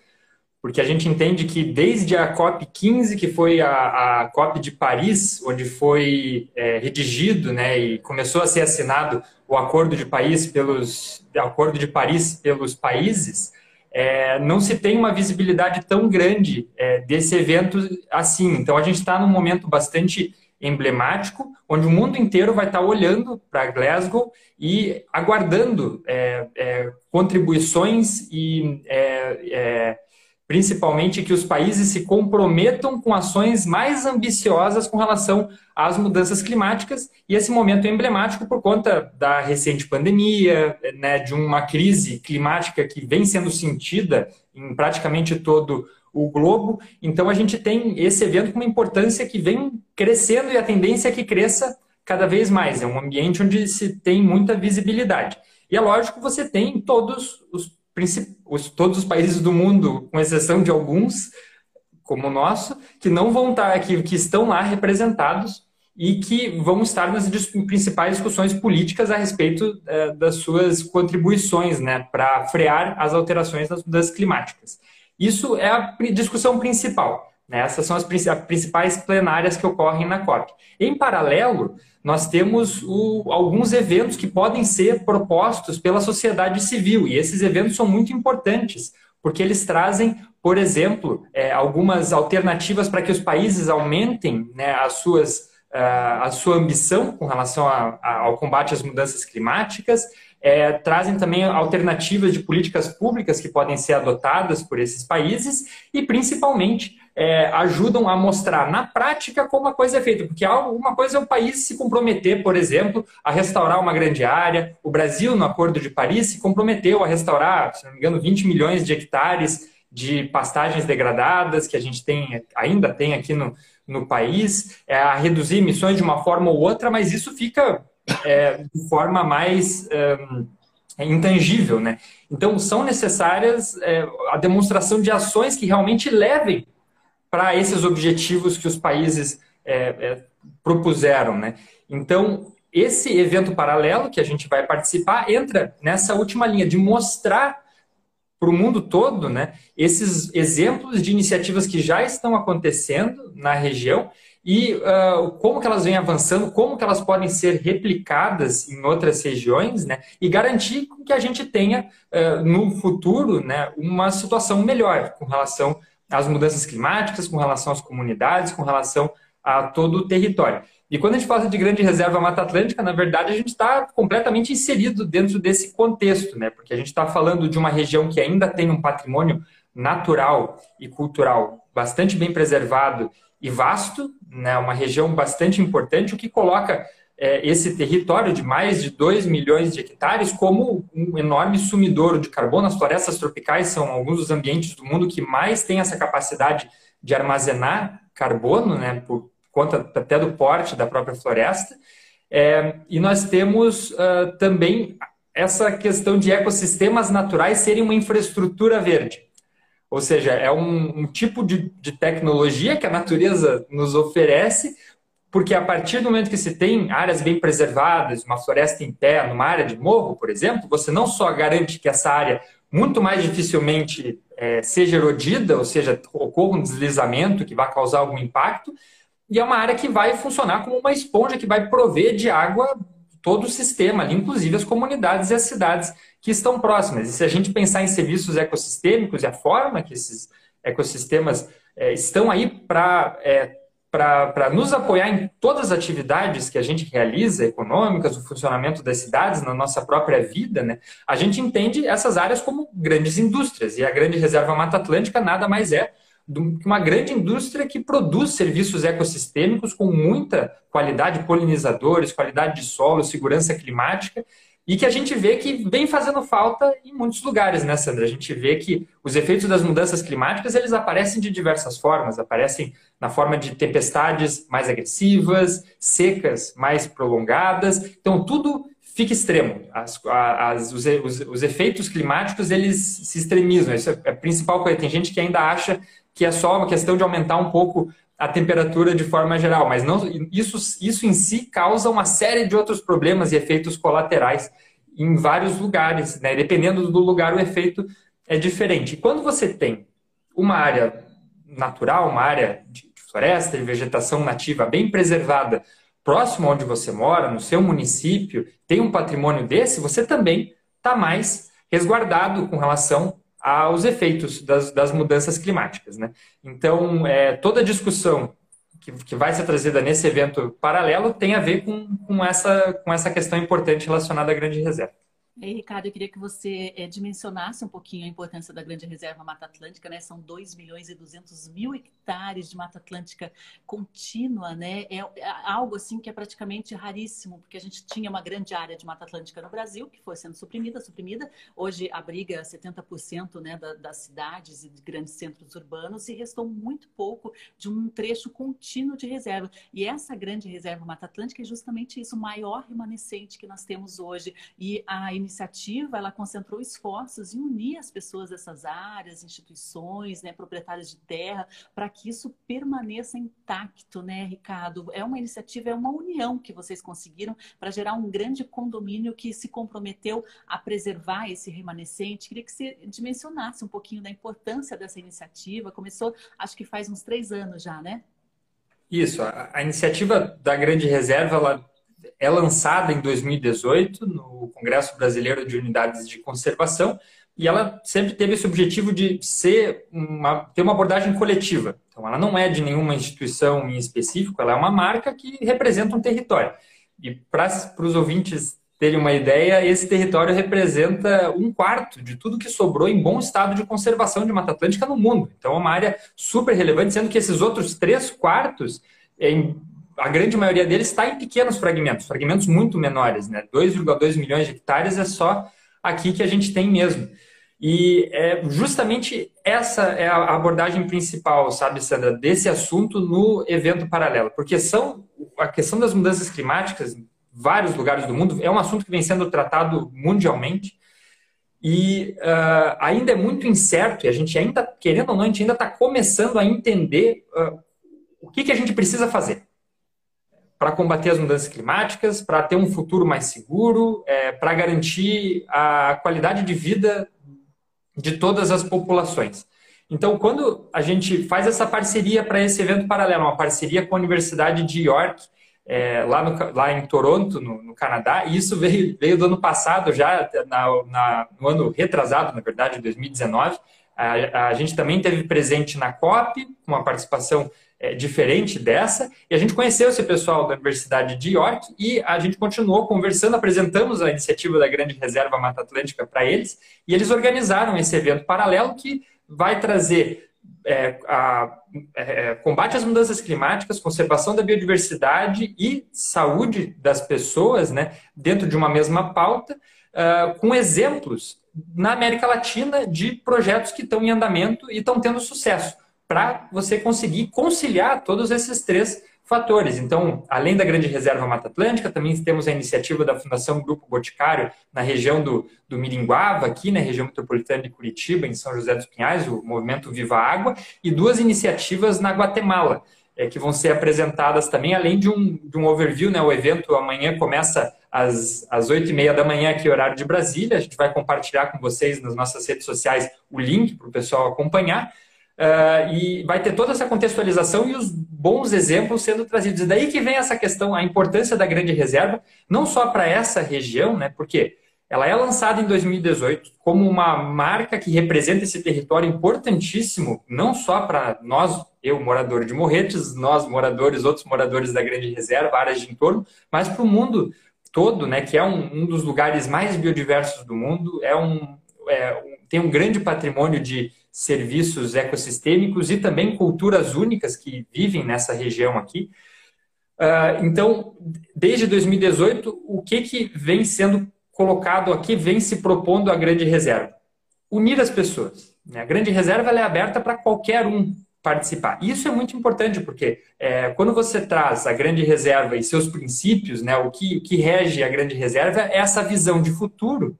porque a gente entende que desde a COP15, que foi a, a COP de Paris, onde foi é, redigido né, e começou a ser assinado o Acordo de Paris pelos, Acordo de Paris pelos países, é, não se tem uma visibilidade tão grande é, desse evento assim. Então, a gente está num momento bastante emblemático, onde o mundo inteiro vai estar tá olhando para Glasgow e aguardando é, é contribuições e é, é, principalmente que os países se comprometam com ações mais ambiciosas com relação às mudanças climáticas, e esse momento é emblemático por conta da recente pandemia, né, de uma crise climática que vem sendo sentida em praticamente todo o globo. Então, a gente tem esse evento com uma importância que vem crescendo e a tendência é que cresça cada vez mais. É um ambiente onde se tem muita visibilidade. E é lógico que você tem todos os os, todos os países do mundo, com exceção de alguns, como o nosso, que não vão estar aqui, que estão lá representados e que vão estar nas principais discussões políticas a respeito é, das suas contribuições né, para frear as alterações das mudanças climáticas. Isso é a discussão principal. Né? Essas são as principais plenárias que ocorrem na COP. Em paralelo, nós temos o, alguns eventos que podem ser propostos pela sociedade civil, e esses eventos são muito importantes, porque eles trazem, por exemplo, é, algumas alternativas para que os países aumentem né, as suas, uh, a sua ambição com relação a, a, ao combate às mudanças climáticas, é, trazem também alternativas de políticas públicas que podem ser adotadas por esses países e, principalmente, é, ajudam a mostrar na prática como a coisa é feita. Porque uma coisa é o país se comprometer, por exemplo, a restaurar uma grande área. O Brasil, no Acordo de Paris, se comprometeu a restaurar, se não me engano, 20 milhões de hectares de pastagens degradadas que a gente tem, ainda tem aqui no, no país, é, a reduzir emissões de uma forma ou outra, mas isso fica é, de forma mais é, intangível, né? Então são necessárias é, a demonstração de ações que realmente levem para esses objetivos que os países é, é, propuseram, né? Então, esse evento paralelo que a gente vai participar entra nessa última linha de mostrar para o mundo todo, né, esses exemplos de iniciativas que já estão acontecendo na região e uh, como que elas vêm avançando, como que elas podem ser replicadas em outras regiões, né, e garantir que a gente tenha uh, no futuro, né, uma situação melhor com relação às mudanças climáticas, com relação às comunidades, com relação a todo o território. E quando a gente fala de grande reserva Mata Atlântica, na verdade, a gente está completamente inserido dentro desse contexto, né? Porque a gente está falando de uma região que ainda tem um patrimônio natural e cultural bastante bem preservado e vasto, né? Uma região bastante importante, o que coloca é, esse território de mais de 2 milhões de hectares como um enorme sumidouro de carbono. As florestas tropicais são alguns dos ambientes do mundo que mais têm essa capacidade de armazenar carbono, né, por conta até do porte da própria floresta. É, e nós temos uh, também essa questão de ecossistemas naturais serem uma infraestrutura verde. Ou seja, é um, um tipo de, de tecnologia que a natureza nos oferece, porque a partir do momento que se tem áreas bem preservadas, uma floresta em pé, numa área de morro, por exemplo, você não só garante que essa área muito mais dificilmente é, seja erodida, ou seja, ocorra um deslizamento que vai causar algum impacto, e é uma área que vai funcionar como uma esponja que vai prover de água todo o sistema, inclusive as comunidades e as cidades que estão próximas. E se a gente pensar em serviços ecossistêmicos e a forma que esses ecossistemas é, estão aí para é, para nos apoiar em todas as atividades que a gente realiza, econômicas, o funcionamento das cidades, na nossa própria vida, né, a gente entende essas áreas como grandes indústrias. E a Grande Reserva Mata Atlântica nada mais é uma grande indústria que produz serviços ecossistêmicos com muita qualidade polinizadores, qualidade de solo, segurança climática, e que a gente vê que vem fazendo falta em muitos lugares, né, Sandra? A gente vê que os efeitos das mudanças climáticas, eles aparecem de diversas formas, aparecem na forma de tempestades mais agressivas, secas mais prolongadas, então tudo fica extremo. As, as, os, os, os, efeitos climáticos, eles se extremizam, isso é a principal coisa. Tem gente que ainda acha que é só uma questão de aumentar um pouco a temperatura de forma geral, mas não isso, isso em si causa uma série de outros problemas e efeitos colaterais em vários lugares, né? Dependendo do lugar, o efeito é diferente. Quando você tem uma área natural, uma área de floresta, de vegetação nativa bem preservada, próximo onde você mora, no seu município, tem um patrimônio desse, você também está mais resguardado com relação aos efeitos das, das mudanças climáticas. Né? Então, é, toda a discussão que, que vai ser trazida nesse evento paralelo tem a ver com, com, essa, com essa questão importante relacionada à grande reserva. E aí, Ricardo, eu queria que você é, dimensionasse um pouquinho a importância da Grande Reserva Mata Atlântica, né? São 2 milhões e 200 mil hectares de Mata Atlântica contínua, né? É, é, algo assim que é praticamente raríssimo, porque a gente tinha uma grande área de Mata Atlântica no Brasil, que foi sendo suprimida, suprimida. Hoje abriga 70% né, da, das cidades e de grandes centros urbanos e restou muito pouco de um trecho contínuo de reserva. E essa Grande Reserva Mata Atlântica é justamente isso, o maior remanescente que nós temos hoje. E a iniciativa ela concentrou esforços em unir as pessoas dessas áreas, instituições, né, proprietários de terra, para que isso permaneça intacto, né, Ricardo? É uma iniciativa, é uma união que vocês conseguiram para gerar um grande condomínio que se comprometeu a preservar esse remanescente. Queria que você dimensionasse um pouquinho da importância dessa iniciativa. Começou, acho que faz uns três anos já, né? Isso, a, a iniciativa da Grande Reserva, ela é lançada em 2018 no Congresso Brasileiro de Unidades de Conservação e ela sempre teve esse objetivo de ser uma, ter uma abordagem coletiva. Então, ela não é de nenhuma instituição em específico, ela é uma marca que representa um território. E para os ouvintes terem uma ideia, esse território representa um quarto de tudo que sobrou em bom estado de conservação de Mata Atlântica no mundo. Então, é uma área super relevante, sendo que esses outros três quartos, em a grande maioria deles está em pequenos fragmentos, fragmentos muito menores, né? 2,2 milhões de hectares é só aqui que a gente tem mesmo. E é justamente essa é a abordagem principal, sabe, Sandra, desse assunto no evento paralelo, porque são a questão das mudanças climáticas em vários lugares do mundo é um assunto que vem sendo tratado mundialmente e uh, ainda é muito incerto e a gente ainda, querendo ou não, a gente ainda está começando a entender uh, o que, que a gente precisa fazer para combater as mudanças climáticas, para ter um futuro mais seguro, é, para garantir a qualidade de vida de todas as populações. Então, quando a gente faz essa parceria para esse evento paralelo, uma parceria com a Universidade de York, é, lá, no, lá em Toronto, no, no, Canadá, e isso veio, veio do ano passado, já na, na, no ano retrasado, na verdade, 2019. A, a gente também teve presente na COP, com a participação é, diferente dessa. E a gente conheceu esse pessoal da Universidade de York e a gente continuou conversando, apresentamos a iniciativa da Grande Reserva Mata Atlântica para eles e eles organizaram esse evento paralelo que vai trazer é, a, é, combate às mudanças climáticas, conservação da biodiversidade e saúde das pessoas né, dentro de uma mesma pauta, uh, com exemplos na América Latina de projetos que estão em andamento e estão tendo sucesso para você conseguir conciliar todos esses três fatores. Então, além da Grande Reserva Mata Atlântica, também temos a iniciativa da Fundação Grupo Boticário na região do, do Miringuava, aqui na região metropolitana de Curitiba, em São José dos Pinhais, o movimento Viva Água, e duas iniciativas na Guatemala, é, que vão ser apresentadas também, além de um, de um overview, né? O evento amanhã começa às, às 8h30 da manhã, aqui, horário de Brasília. A gente vai compartilhar com vocês nas nossas redes sociais o link para o pessoal acompanhar. Uh, e vai ter toda essa contextualização e os bons exemplos sendo trazidos. E daí que vem essa questão, a importância da grande reserva, não só para essa região, né, porque ela é lançada em 2018 como uma marca que representa esse território importantíssimo, não só para nós, eu, morador de Morretes, nós, moradores, outros moradores da grande reserva, áreas de entorno, mas para o mundo todo, né, que é um, um, dos lugares mais biodiversos do mundo, é um, é, um tem um grande patrimônio de serviços ecossistêmicos e também culturas únicas que vivem nessa região aqui. Uh, então, desde 2018, o que, que vem sendo colocado aqui, vem se propondo a grande reserva? Unir as pessoas. Né? A grande reserva é aberta para qualquer um participar. Isso é muito importante, porque é, quando você traz a grande reserva e seus princípios, né, o, que, o que rege a grande reserva é essa visão de futuro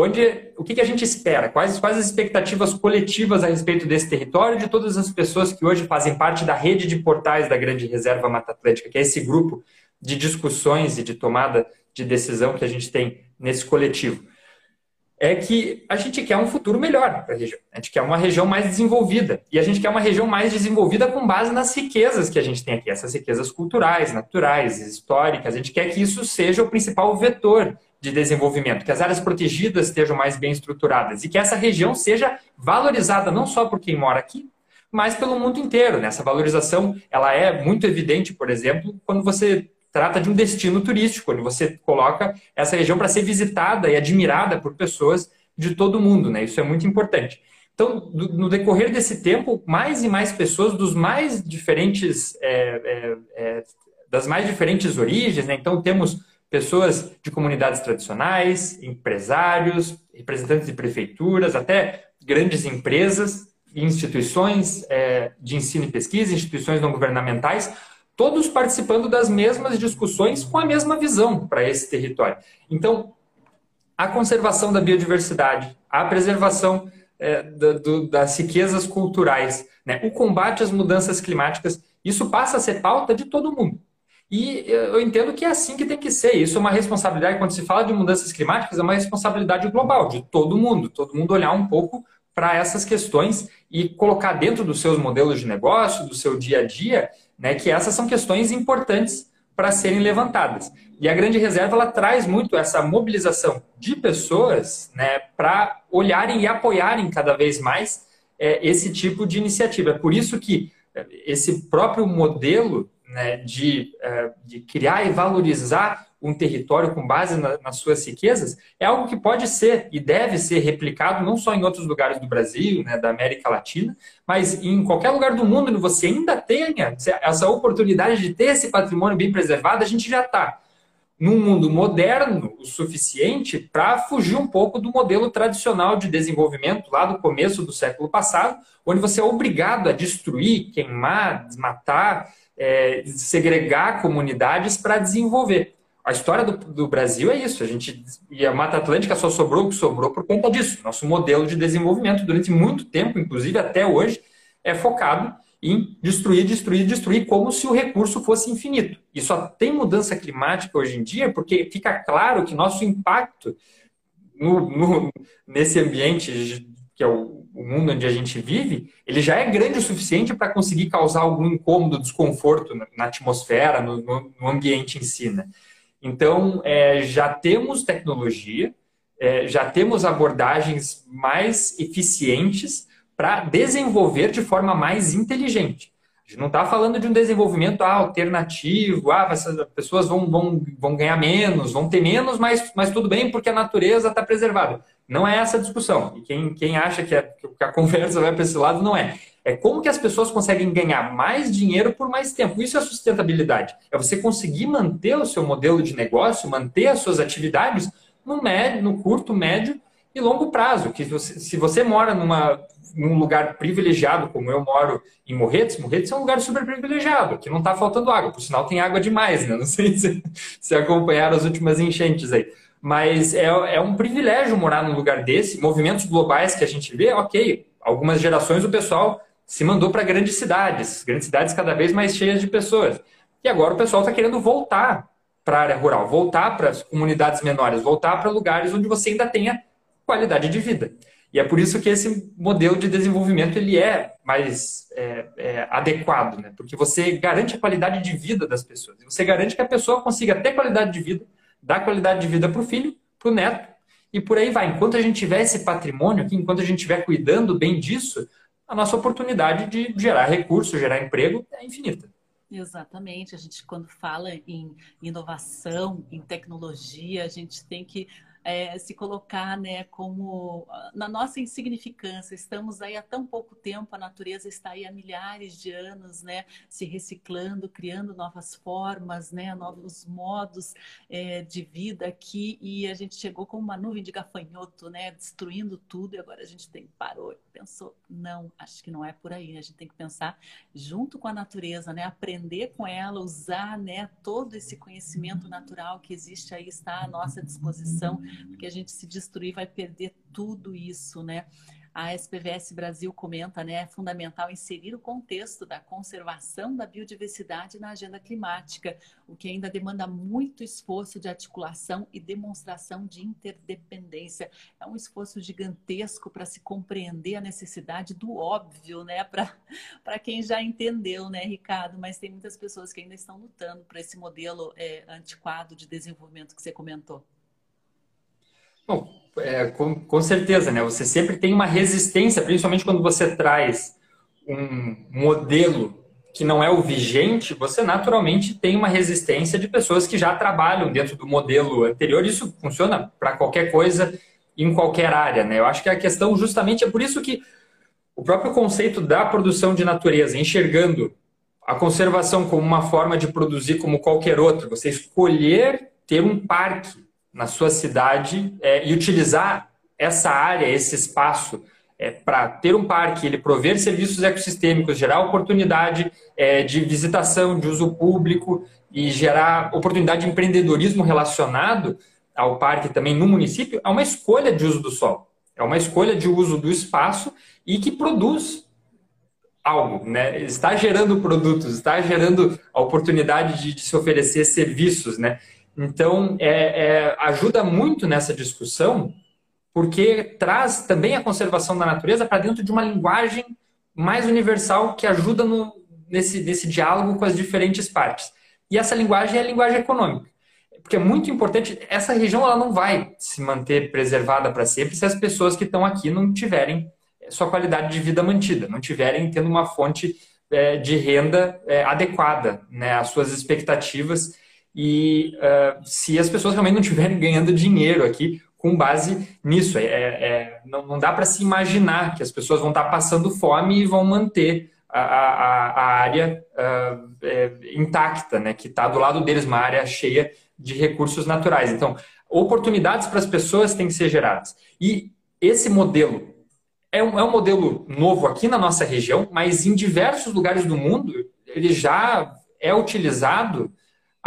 onde o que, que a gente espera? Quais, quais as expectativas coletivas a respeito desse território de todas as pessoas que hoje fazem parte da rede de portais da Grande Reserva Mata Atlântica, que é esse grupo de discussões e de tomada de decisão que a gente tem nesse coletivo? É que a gente quer um futuro melhor para a região. A gente quer uma região mais desenvolvida. E a gente quer uma região mais desenvolvida com base nas riquezas que a gente tem aqui, essas riquezas culturais, naturais, históricas. A gente quer que isso seja o principal vetor de desenvolvimento, que as áreas protegidas estejam mais bem estruturadas e que essa região seja valorizada não só por quem mora aqui, mas pelo mundo inteiro. Essa valorização ela é muito evidente, por exemplo, quando você trata de um destino turístico, quando você coloca essa região para ser visitada e admirada por pessoas de todo o mundo. Né? Isso é muito importante. Então, no decorrer desse tempo, mais e mais pessoas dos mais diferentes, é, é, é, das mais diferentes origens, né? então temos pessoas de comunidades tradicionais, empresários, representantes de prefeituras, até grandes empresas, instituições é, de ensino e pesquisa, instituições não governamentais, todos participando das mesmas discussões com a mesma visão para esse território. Então, a conservação da biodiversidade, a preservação é, do, do, das riquezas culturais, né, o combate às mudanças climáticas, isso passa a ser pauta de todo mundo. E eu entendo que é assim que tem que ser. Isso é uma responsabilidade, quando se fala de mudanças climáticas, é uma responsabilidade global, de todo mundo. Todo mundo olhar um pouco para essas questões e colocar dentro dos seus modelos de negócio, do seu dia a dia, né, que essas são questões importantes para serem levantadas. E a grande reserva ela traz muito essa mobilização de pessoas né, para olharem e apoiarem cada vez mais é, esse tipo de iniciativa. É por isso que é, esse próprio modelo né, de, uh, de criar e valorizar um território com base na, nas suas riquezas, é algo que pode ser e deve ser replicado não só em outros lugares do Brasil, né, da América Latina, mas em qualquer lugar do mundo onde você ainda tenha essa oportunidade de ter esse patrimônio bem preservado, a gente já está num mundo moderno o suficiente para fugir um pouco do modelo tradicional de desenvolvimento lá do começo do século passado, onde você é obrigado a destruir, queimar, desmatar, é, segregar comunidades para desenvolver. A história do, do, Brasil é isso. A gente e a Mata Atlântica só sobrou o que sobrou por conta disso. Nosso modelo de desenvolvimento durante muito tempo, inclusive até hoje, é focado em destruir, destruir, destruir, como se o recurso fosse infinito. E só tem mudança climática hoje em dia porque fica claro que nosso impacto no, no, nesse ambiente que é o o mundo onde a gente vive, ele já é grande o suficiente para conseguir causar algum incômodo, desconforto na, atmosfera, no, no, ambiente em si. Né? Então, é, já temos tecnologia, é, já temos abordagens mais eficientes para desenvolver de forma mais inteligente. A gente não está falando de um desenvolvimento ah, alternativo, ah, as pessoas vão, vão, vão ganhar menos, vão ter menos, mas, mas tudo bem porque a natureza está preservada. Não é essa a discussão. E quem, quem acha que a, que a conversa vai para esse lado, não é. É como que as pessoas conseguem ganhar mais dinheiro por mais tempo. Isso é sustentabilidade. É você conseguir manter o seu modelo de negócio, manter as suas atividades no, médio, no curto, médio e longo prazo, que você, se você mora numa, num lugar privilegiado, como eu moro em Morretes, Morretes é um lugar super privilegiado, que não está faltando água, por sinal tem água demais, né? Não sei se, se acompanharam as últimas enchentes aí. Mas é, é um privilégio morar num lugar desse, movimentos globais que a gente vê, ok, algumas gerações o pessoal se mandou para grandes cidades, grandes cidades cada vez mais cheias de pessoas. E agora o pessoal está querendo voltar para a área rural, voltar para as comunidades menores, voltar para lugares onde você ainda tenha qualidade de vida. E é por isso que esse modelo de desenvolvimento ele é mais é, é, adequado, né? porque você garante a qualidade de vida das pessoas. Você garante que a pessoa consiga ter qualidade de vida, dar qualidade de vida para o filho, para o neto, e por aí vai. Enquanto a gente tiver esse patrimônio aqui, enquanto a gente estiver cuidando bem disso, a nossa oportunidade de gerar recurso, gerar emprego é infinita. Exatamente. A gente, quando fala em inovação, em tecnologia, a gente tem que é, se colocar né, como na nossa insignificância. Estamos aí há tão pouco tempo, a natureza está aí há milhares de anos, né, se reciclando, criando novas formas, né, novos modos é, de vida aqui, e a gente chegou com uma nuvem de gafanhoto, né, destruindo tudo, e agora a gente tem parou, pensou, não, acho que não é por aí, a gente tem que pensar junto com a natureza, né, aprender com ela, usar, né, todo esse conhecimento natural que existe aí está à nossa disposição porque a gente se destruir vai perder tudo isso, né? A SPVS Brasil comenta, né, é fundamental inserir o contexto da conservação da biodiversidade na agenda climática, o que ainda demanda muito esforço de articulação e demonstração de interdependência. É um esforço gigantesco para se compreender a necessidade do óbvio, né, para quem já entendeu, né, Ricardo? Mas tem muitas pessoas que ainda estão lutando por esse modelo é, antiquado de desenvolvimento que você comentou. Bom, é, com, com certeza, né? Você sempre tem uma resistência, principalmente quando você traz um modelo que não é o vigente, você naturalmente tem uma resistência de pessoas que já trabalham dentro do modelo anterior. Isso funciona para qualquer coisa, em qualquer área, né? Eu acho que a questão justamente é por isso que o próprio conceito da produção de natureza, enxergando a conservação como uma forma de produzir como qualquer outra, você escolher ter um parque na sua cidade é, e utilizar essa área, esse espaço, é, para ter um parque, ele prover serviços ecossistêmicos, gerar oportunidade é, de visitação, de uso público e gerar oportunidade de empreendedorismo relacionado ao parque também no município, é uma escolha de uso do solo. É uma escolha de uso do espaço e que produz algo, né? Está gerando produtos, está gerando a oportunidade de, de se oferecer serviços, né? Então, é, é, ajuda muito nessa discussão, porque traz também a conservação da natureza para dentro de uma linguagem mais universal que ajuda no, nesse, nesse diálogo com as diferentes partes. E essa linguagem é a linguagem econômica. Porque é muito importante, essa região ela não vai se manter preservada para sempre se as pessoas que estão aqui não tiverem sua qualidade de vida mantida, não tiverem tendo uma fonte é, de renda é, adequada né, às suas expectativas e uh, se as pessoas realmente não estiverem ganhando dinheiro aqui com base nisso. É, é, é não, não, dá para se imaginar que as pessoas vão estar passando fome e vão manter a, a, a área uh, é, intacta, né, que está do lado deles, uma área cheia de recursos naturais. Então, oportunidades para as pessoas têm que ser geradas. E esse modelo é um, é um modelo novo aqui na nossa região, mas em diversos lugares do mundo ele já é utilizado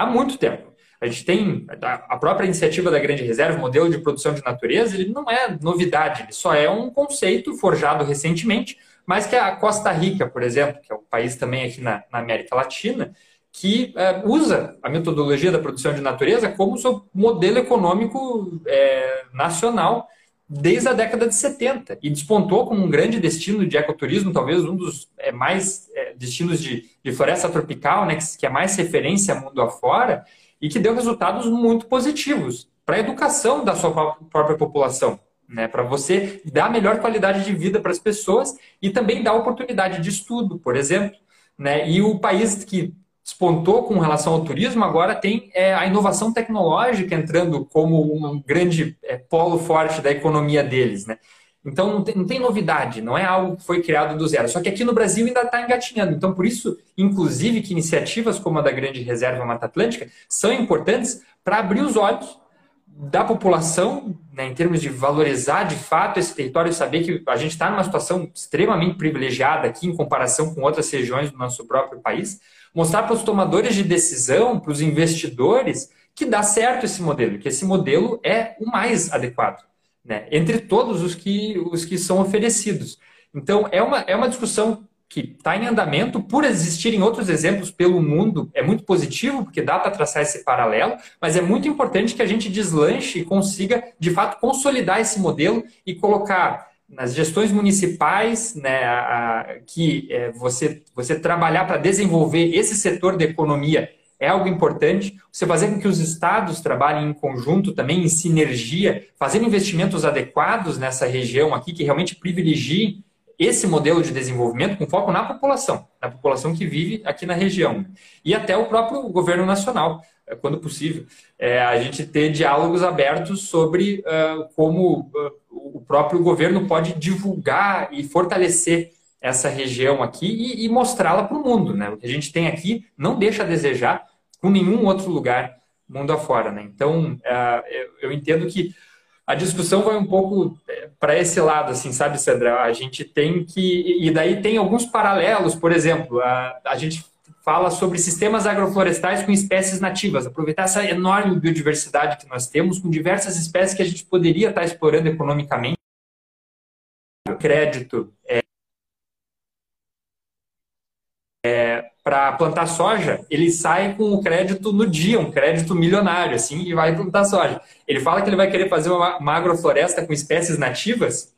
há muito tempo. A gente tem a própria iniciativa da Grande Reserva, o modelo de produção de natureza, ele não é novidade, ele só é um conceito forjado recentemente, mas que a Costa Rica, por exemplo, que é um país também aqui na, na América Latina, que é, usa a metodologia da produção de natureza como seu modelo econômico é, nacional desde a década de 70 e despontou como um grande destino de ecoturismo, talvez um dos é, mais é, destinos de, de, floresta tropical, né, que, que é mais referência mundo afora, e que deu resultados muito positivos para a educação da sua própria população, né, para você dar melhor qualidade de vida para as pessoas e também dar oportunidade de estudo, por exemplo. Né, e o país que despontou com relação ao turismo, agora tem é, a inovação tecnológica entrando como um grande é, polo forte da economia deles, né? Então não tem, não tem, novidade, não é algo que foi criado do zero. Só que aqui no Brasil ainda está engatinhando. Então, por isso, inclusive, que iniciativas como a da Grande Reserva Mata Atlântica são importantes para abrir os olhos da população, né, em termos de valorizar de fato esse território saber que a gente está numa situação extremamente privilegiada aqui em comparação com outras regiões do nosso próprio país, mostrar para os tomadores de decisão, para os investidores, que dá certo esse modelo, que esse modelo é o mais adequado, né, entre todos os que, os que são oferecidos. Então, é uma, é uma discussão que está em andamento, por existirem outros exemplos pelo mundo, é muito positivo, porque dá para traçar esse paralelo, mas é muito importante que a gente deslanche e consiga, de fato, consolidar esse modelo e colocar nas gestões municipais, né, a, que é, você, você trabalhar para desenvolver esse setor da economia é algo importante. Você fazer com que os estados trabalhem em conjunto também, em sinergia, fazendo investimentos adequados nessa região aqui, que realmente privilegiem esse modelo de desenvolvimento com foco na população, na população que vive aqui na região. E até o próprio governo nacional, quando possível. É, a gente ter diálogos abertos sobre uh, como uh, o próprio governo pode divulgar e fortalecer essa região aqui e, e mostrá-la para o mundo. Né? O que a gente tem aqui não deixa a desejar com nenhum outro lugar mundo afora. Né? Então, eu, eu entendo que a discussão vai um pouco é, para esse lado, assim, sabe, Sandra? A gente tem que. E daí tem alguns paralelos, por exemplo, a, a gente fala sobre sistemas agroflorestais com espécies nativas, aproveitar essa enorme biodiversidade que nós temos, com diversas espécies que a gente poderia estar explorando economicamente. O crédito é, é, para plantar soja, ele sai com o crédito no dia, um crédito milionário, assim, e vai plantar soja. Ele fala que ele vai querer fazer uma, uma agrofloresta com espécies nativas,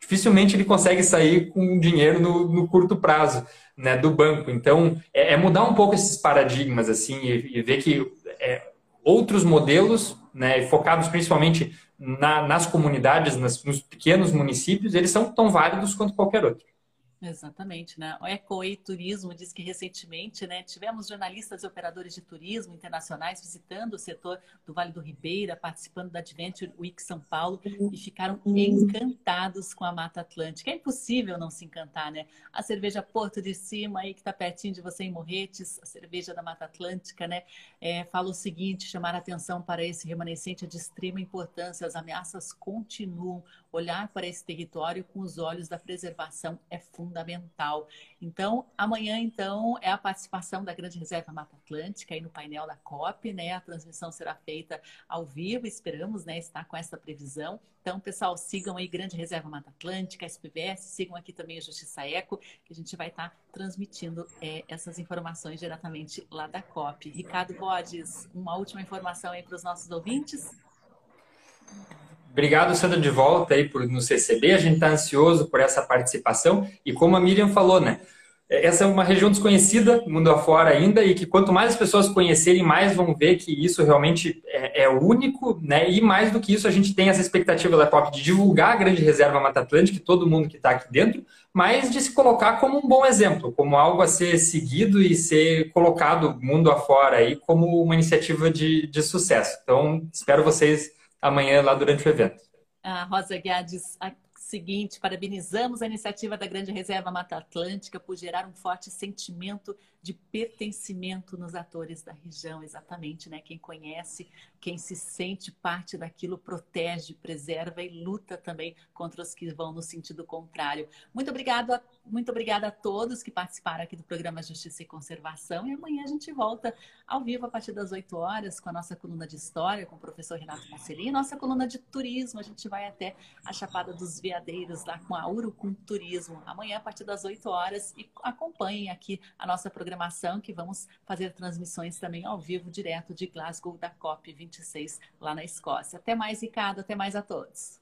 dificilmente ele consegue sair com dinheiro no, no curto prazo né, do banco. Então, é, é, mudar um pouco esses paradigmas, assim, e, e ver que é, outros modelos, né, focados principalmente na, nas comunidades, nas, nos pequenos municípios, eles são tão válidos quanto qualquer outro. Exatamente, né? O Ecoe Turismo diz que recentemente, né, tivemos jornalistas e operadores de turismo internacionais visitando o setor do Vale do Ribeira, participando da Adventure Week São Paulo e ficaram encantados com a Mata Atlântica. É impossível não se encantar, né? A cerveja Porto de Cima, aí que está pertinho de você em Morretes, a cerveja da Mata Atlântica, né? É, fala o seguinte: chamar a atenção para esse remanescente é de extrema importância. As ameaças continuam. Olhar para esse território com os olhos da preservação é fundamental. Então, amanhã, então, é a participação da Grande Reserva Mata Atlântica aí no painel da COP, né? A transmissão será feita ao vivo, esperamos, né, estar com essa previsão. Então, pessoal, sigam aí Grande Reserva Mata Atlântica, SPVS, sigam aqui também a Justiça Eco, que a gente vai estar transmitindo é, essas informações diretamente lá da COP. Ricardo Bodes, uma última informação aí para os nossos ouvintes. Obrigado, Sandra, de volta aí por nos receber. A gente está ansioso por essa participação. E como a Miriam falou, né? Essa é uma região desconhecida, mundo afora ainda, e que quanto mais as pessoas conhecerem, mais vão ver que isso realmente é, é único, né? E mais do que isso, a gente tem essa expectativa da COP de divulgar a grande reserva Mata Atlântica, todo mundo que está aqui dentro, mas de se colocar como um bom exemplo, como algo a ser seguido e ser colocado mundo afora aí como uma iniciativa de, de sucesso. Então, espero vocês amanhã lá durante o evento. A Rosa Guedes seguinte, parabenizamos a iniciativa da Grande Reserva Mata Atlântica por gerar um forte sentimento de pertencimento nos atores da região, exatamente, né? Quem conhece, quem se sente parte daquilo, protege, preserva e luta também contra os que vão no sentido contrário. Muito obrigado, a, muito obrigada a todos que participaram aqui do programa Justiça e Conservação. E amanhã a gente volta ao vivo a partir das 8 horas com a nossa coluna de história com o professor Renato Marcelino, nossa coluna de turismo. A gente vai até a Chapada dos Veadeiros lá com a Urucum Turismo. Amanhã a partir das 8 horas e acompanhem aqui a nossa programação programação que vamos fazer transmissões também ao vivo, direto de Glasgow, da COP26, lá na Escócia. Até mais, Ricardo. Até mais a todos.